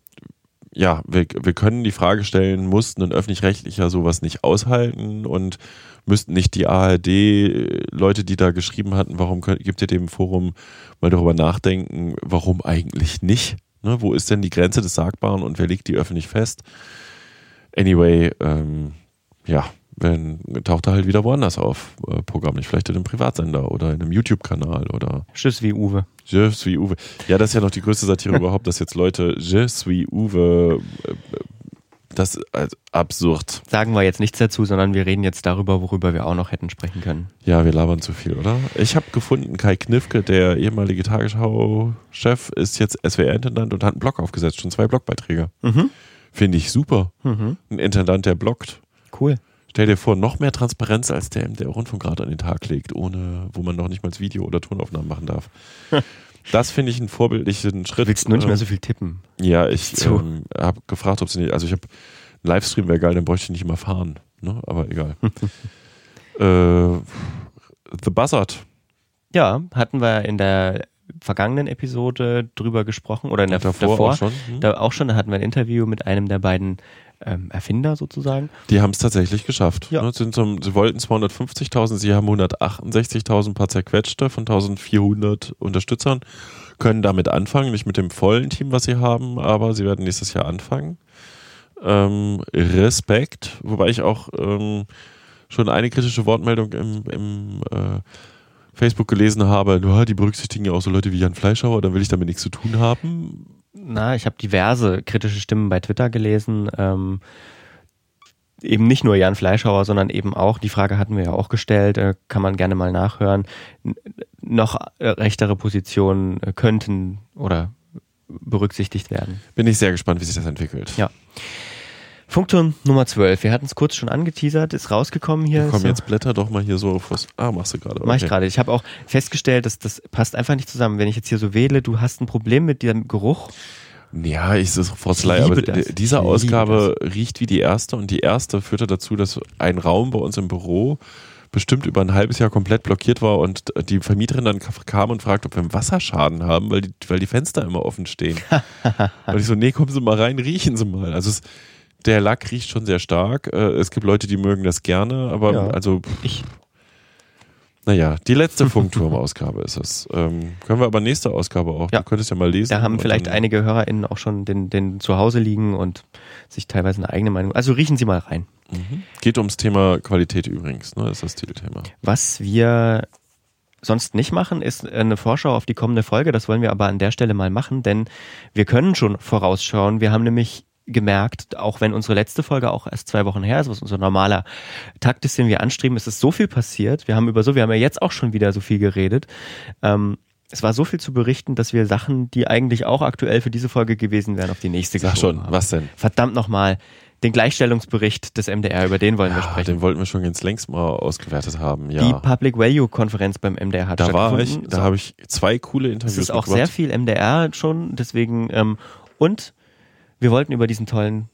ja, wir, wir können die Frage stellen, mussten ein öffentlich-rechtlicher sowas nicht aushalten und müssten nicht die ARD-Leute, die da geschrieben hatten, warum könnt, gibt ihr dem Forum mal darüber nachdenken, warum eigentlich nicht? Ne, wo ist denn die Grenze des Sagbaren und wer legt die öffentlich fest? Anyway, ähm, ja, wenn, taucht er halt wieder woanders auf, äh, programmlich, vielleicht in einem Privatsender oder in einem YouTube-Kanal oder. Tschüss wie Uwe. Je suis Uwe. Ja, das ist ja noch die größte Satire <laughs> überhaupt, dass jetzt Leute Je suis Uwe. Äh, das ist also absurd. Sagen wir jetzt nichts dazu, sondern wir reden jetzt darüber, worüber wir auch noch hätten sprechen können. Ja, wir labern zu viel, oder? Ich habe gefunden, Kai Knifke, der ehemalige Tagesschau-Chef, ist jetzt SWR-Intendant und hat einen Blog aufgesetzt, schon zwei Blogbeiträge. Mhm. Finde ich super. Mhm. Ein Intendant, der bloggt. Cool. Stell dir vor, noch mehr Transparenz, als der der Rundfunk gerade an den Tag legt, ohne, wo man noch nicht mal Video- oder Tonaufnahmen machen darf. <laughs> Das finde ich einen vorbildlichen Schritt. Du willst nur nicht mehr so viel tippen. Ja, ich ähm, habe gefragt, ob sie nicht, also ich habe, Livestream wäre geil, dann bräuchte ich nicht immer fahren, ne? aber egal. <laughs> äh, The Buzzard. Ja, hatten wir in der vergangenen Episode drüber gesprochen oder in der davor davor, auch schon, hm. Da auch schon, da hatten wir ein Interview mit einem der beiden ähm, Erfinder sozusagen. Die haben es tatsächlich geschafft. Ja. Ne, Sind so, sie wollten 250.000, sie haben 168.000 paar zerquetschte von 1400 Unterstützern, können damit anfangen, nicht mit dem vollen Team, was sie haben, aber sie werden nächstes Jahr anfangen. Ähm, Respekt, wobei ich auch ähm, schon eine kritische Wortmeldung im, im äh, Facebook gelesen habe, "Ja, die berücksichtigen ja auch so Leute wie Jan Fleischhauer, dann will ich damit nichts zu tun haben. Na, ich habe diverse kritische Stimmen bei Twitter gelesen. Ähm, eben nicht nur Jan Fleischhauer, sondern eben auch, die Frage hatten wir ja auch gestellt, äh, kann man gerne mal nachhören, noch äh, rechtere Positionen äh, könnten oder berücksichtigt werden. Bin ich sehr gespannt, wie sich das entwickelt. Ja. Funkturm Nummer 12. Wir hatten es kurz schon angeteasert, ist rausgekommen hier. Komm, So- jetzt blätter doch mal hier so vors. Ah, machst du gerade. Mach ich okay. gerade. Ich habe auch festgestellt, dass das passt einfach nicht zusammen. Wenn ich jetzt hier so wähle, du hast ein Problem mit dem Geruch. Ja, ich ist Frostelei, Ich aber das. diese Ich Ausgabe riecht wie die erste und die erste führte dazu, dass ein Raum bei uns im Büro bestimmt über ein halbes Jahr komplett blockiert war und die Vermieterin dann kam und fragte, ob wir einen Wasserschaden haben, weil die, weil die Fenster immer offen stehen. <laughs> und ich so, nee, kommen Sie mal rein, riechen Sie mal. Also es, der Lack riecht schon sehr stark. Äh, Es gibt Leute, die mögen das gerne, aber Ja. also pff, Ich, naja, die letzte <laughs> Funkturm-Ausgabe ist es. Ähm, können wir aber nächste Ausgabe auch. Ja. Du könntest ja mal lesen. da haben vielleicht einige HörerInnen auch schon den, den zu Hause liegen und sich teilweise eine eigene Meinung. Also riechen Sie mal rein. Mhm. Geht ums Thema Qualität übrigens, ne? Ist das Titelthema. Was wir sonst nicht machen, ist eine Vorschau auf die kommende Folge. Das wollen wir aber an der Stelle mal machen, denn wir können schon vorausschauen. Wir haben nämlich gemerkt, auch wenn unsere letzte Folge auch erst zwei Wochen her ist, was unser normaler Takt ist, den wir anstreben, es ist so viel passiert. Wir haben über so, wir haben ja jetzt auch schon wieder so viel geredet. Ähm, es war so viel zu berichten, dass wir Sachen, die eigentlich auch aktuell für diese Folge gewesen wären, auf die nächste Sag schon, haben. was denn? Verdammt nochmal, den Gleichstellungsbericht des MDR, über den wollen wir Ja, sprechen. den wollten wir schon ganz längst mal ausgewertet haben, ja. Die Public Value Konferenz beim MDR hat da war ich, stattgefunden. da So. habe ich zwei coole Es Interviews ist auch mitgebracht. sehr viel MDR schon, deswegen ähm, und wir wollten über diesen tollen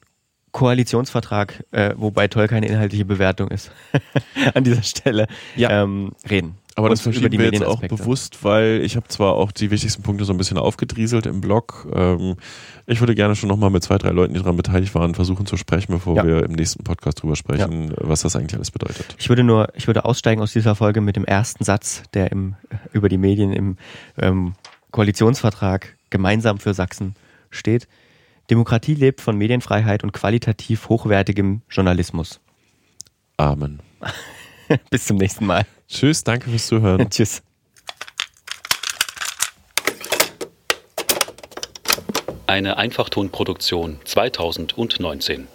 Koalitionsvertrag, äh, wobei toll keine inhaltliche Bewertung ist, <laughs> an dieser Stelle Ja. ähm, reden. Aber das verschieben wir jetzt auch bewusst, weil ich habe zwar auch die wichtigsten Punkte so ein bisschen aufgedrieselt im Blog. Ähm, ich würde gerne schon nochmal mit zwei, drei Leuten, die daran beteiligt waren, versuchen zu sprechen, bevor Ja. wir im nächsten Podcast drüber sprechen, was das eigentlich alles bedeutet. Ich würde nur, ich würde aussteigen aus dieser Folge mit dem ersten Satz, der im über die Medien im ähm, Koalitionsvertrag gemeinsam für Sachsen steht. Demokratie lebt von Medienfreiheit und qualitativ hochwertigem Journalismus. Amen. <laughs> Bis zum nächsten Mal. Tschüss, danke fürs Zuhören. <laughs> Tschüss. Eine Einfachtonproduktion 2019.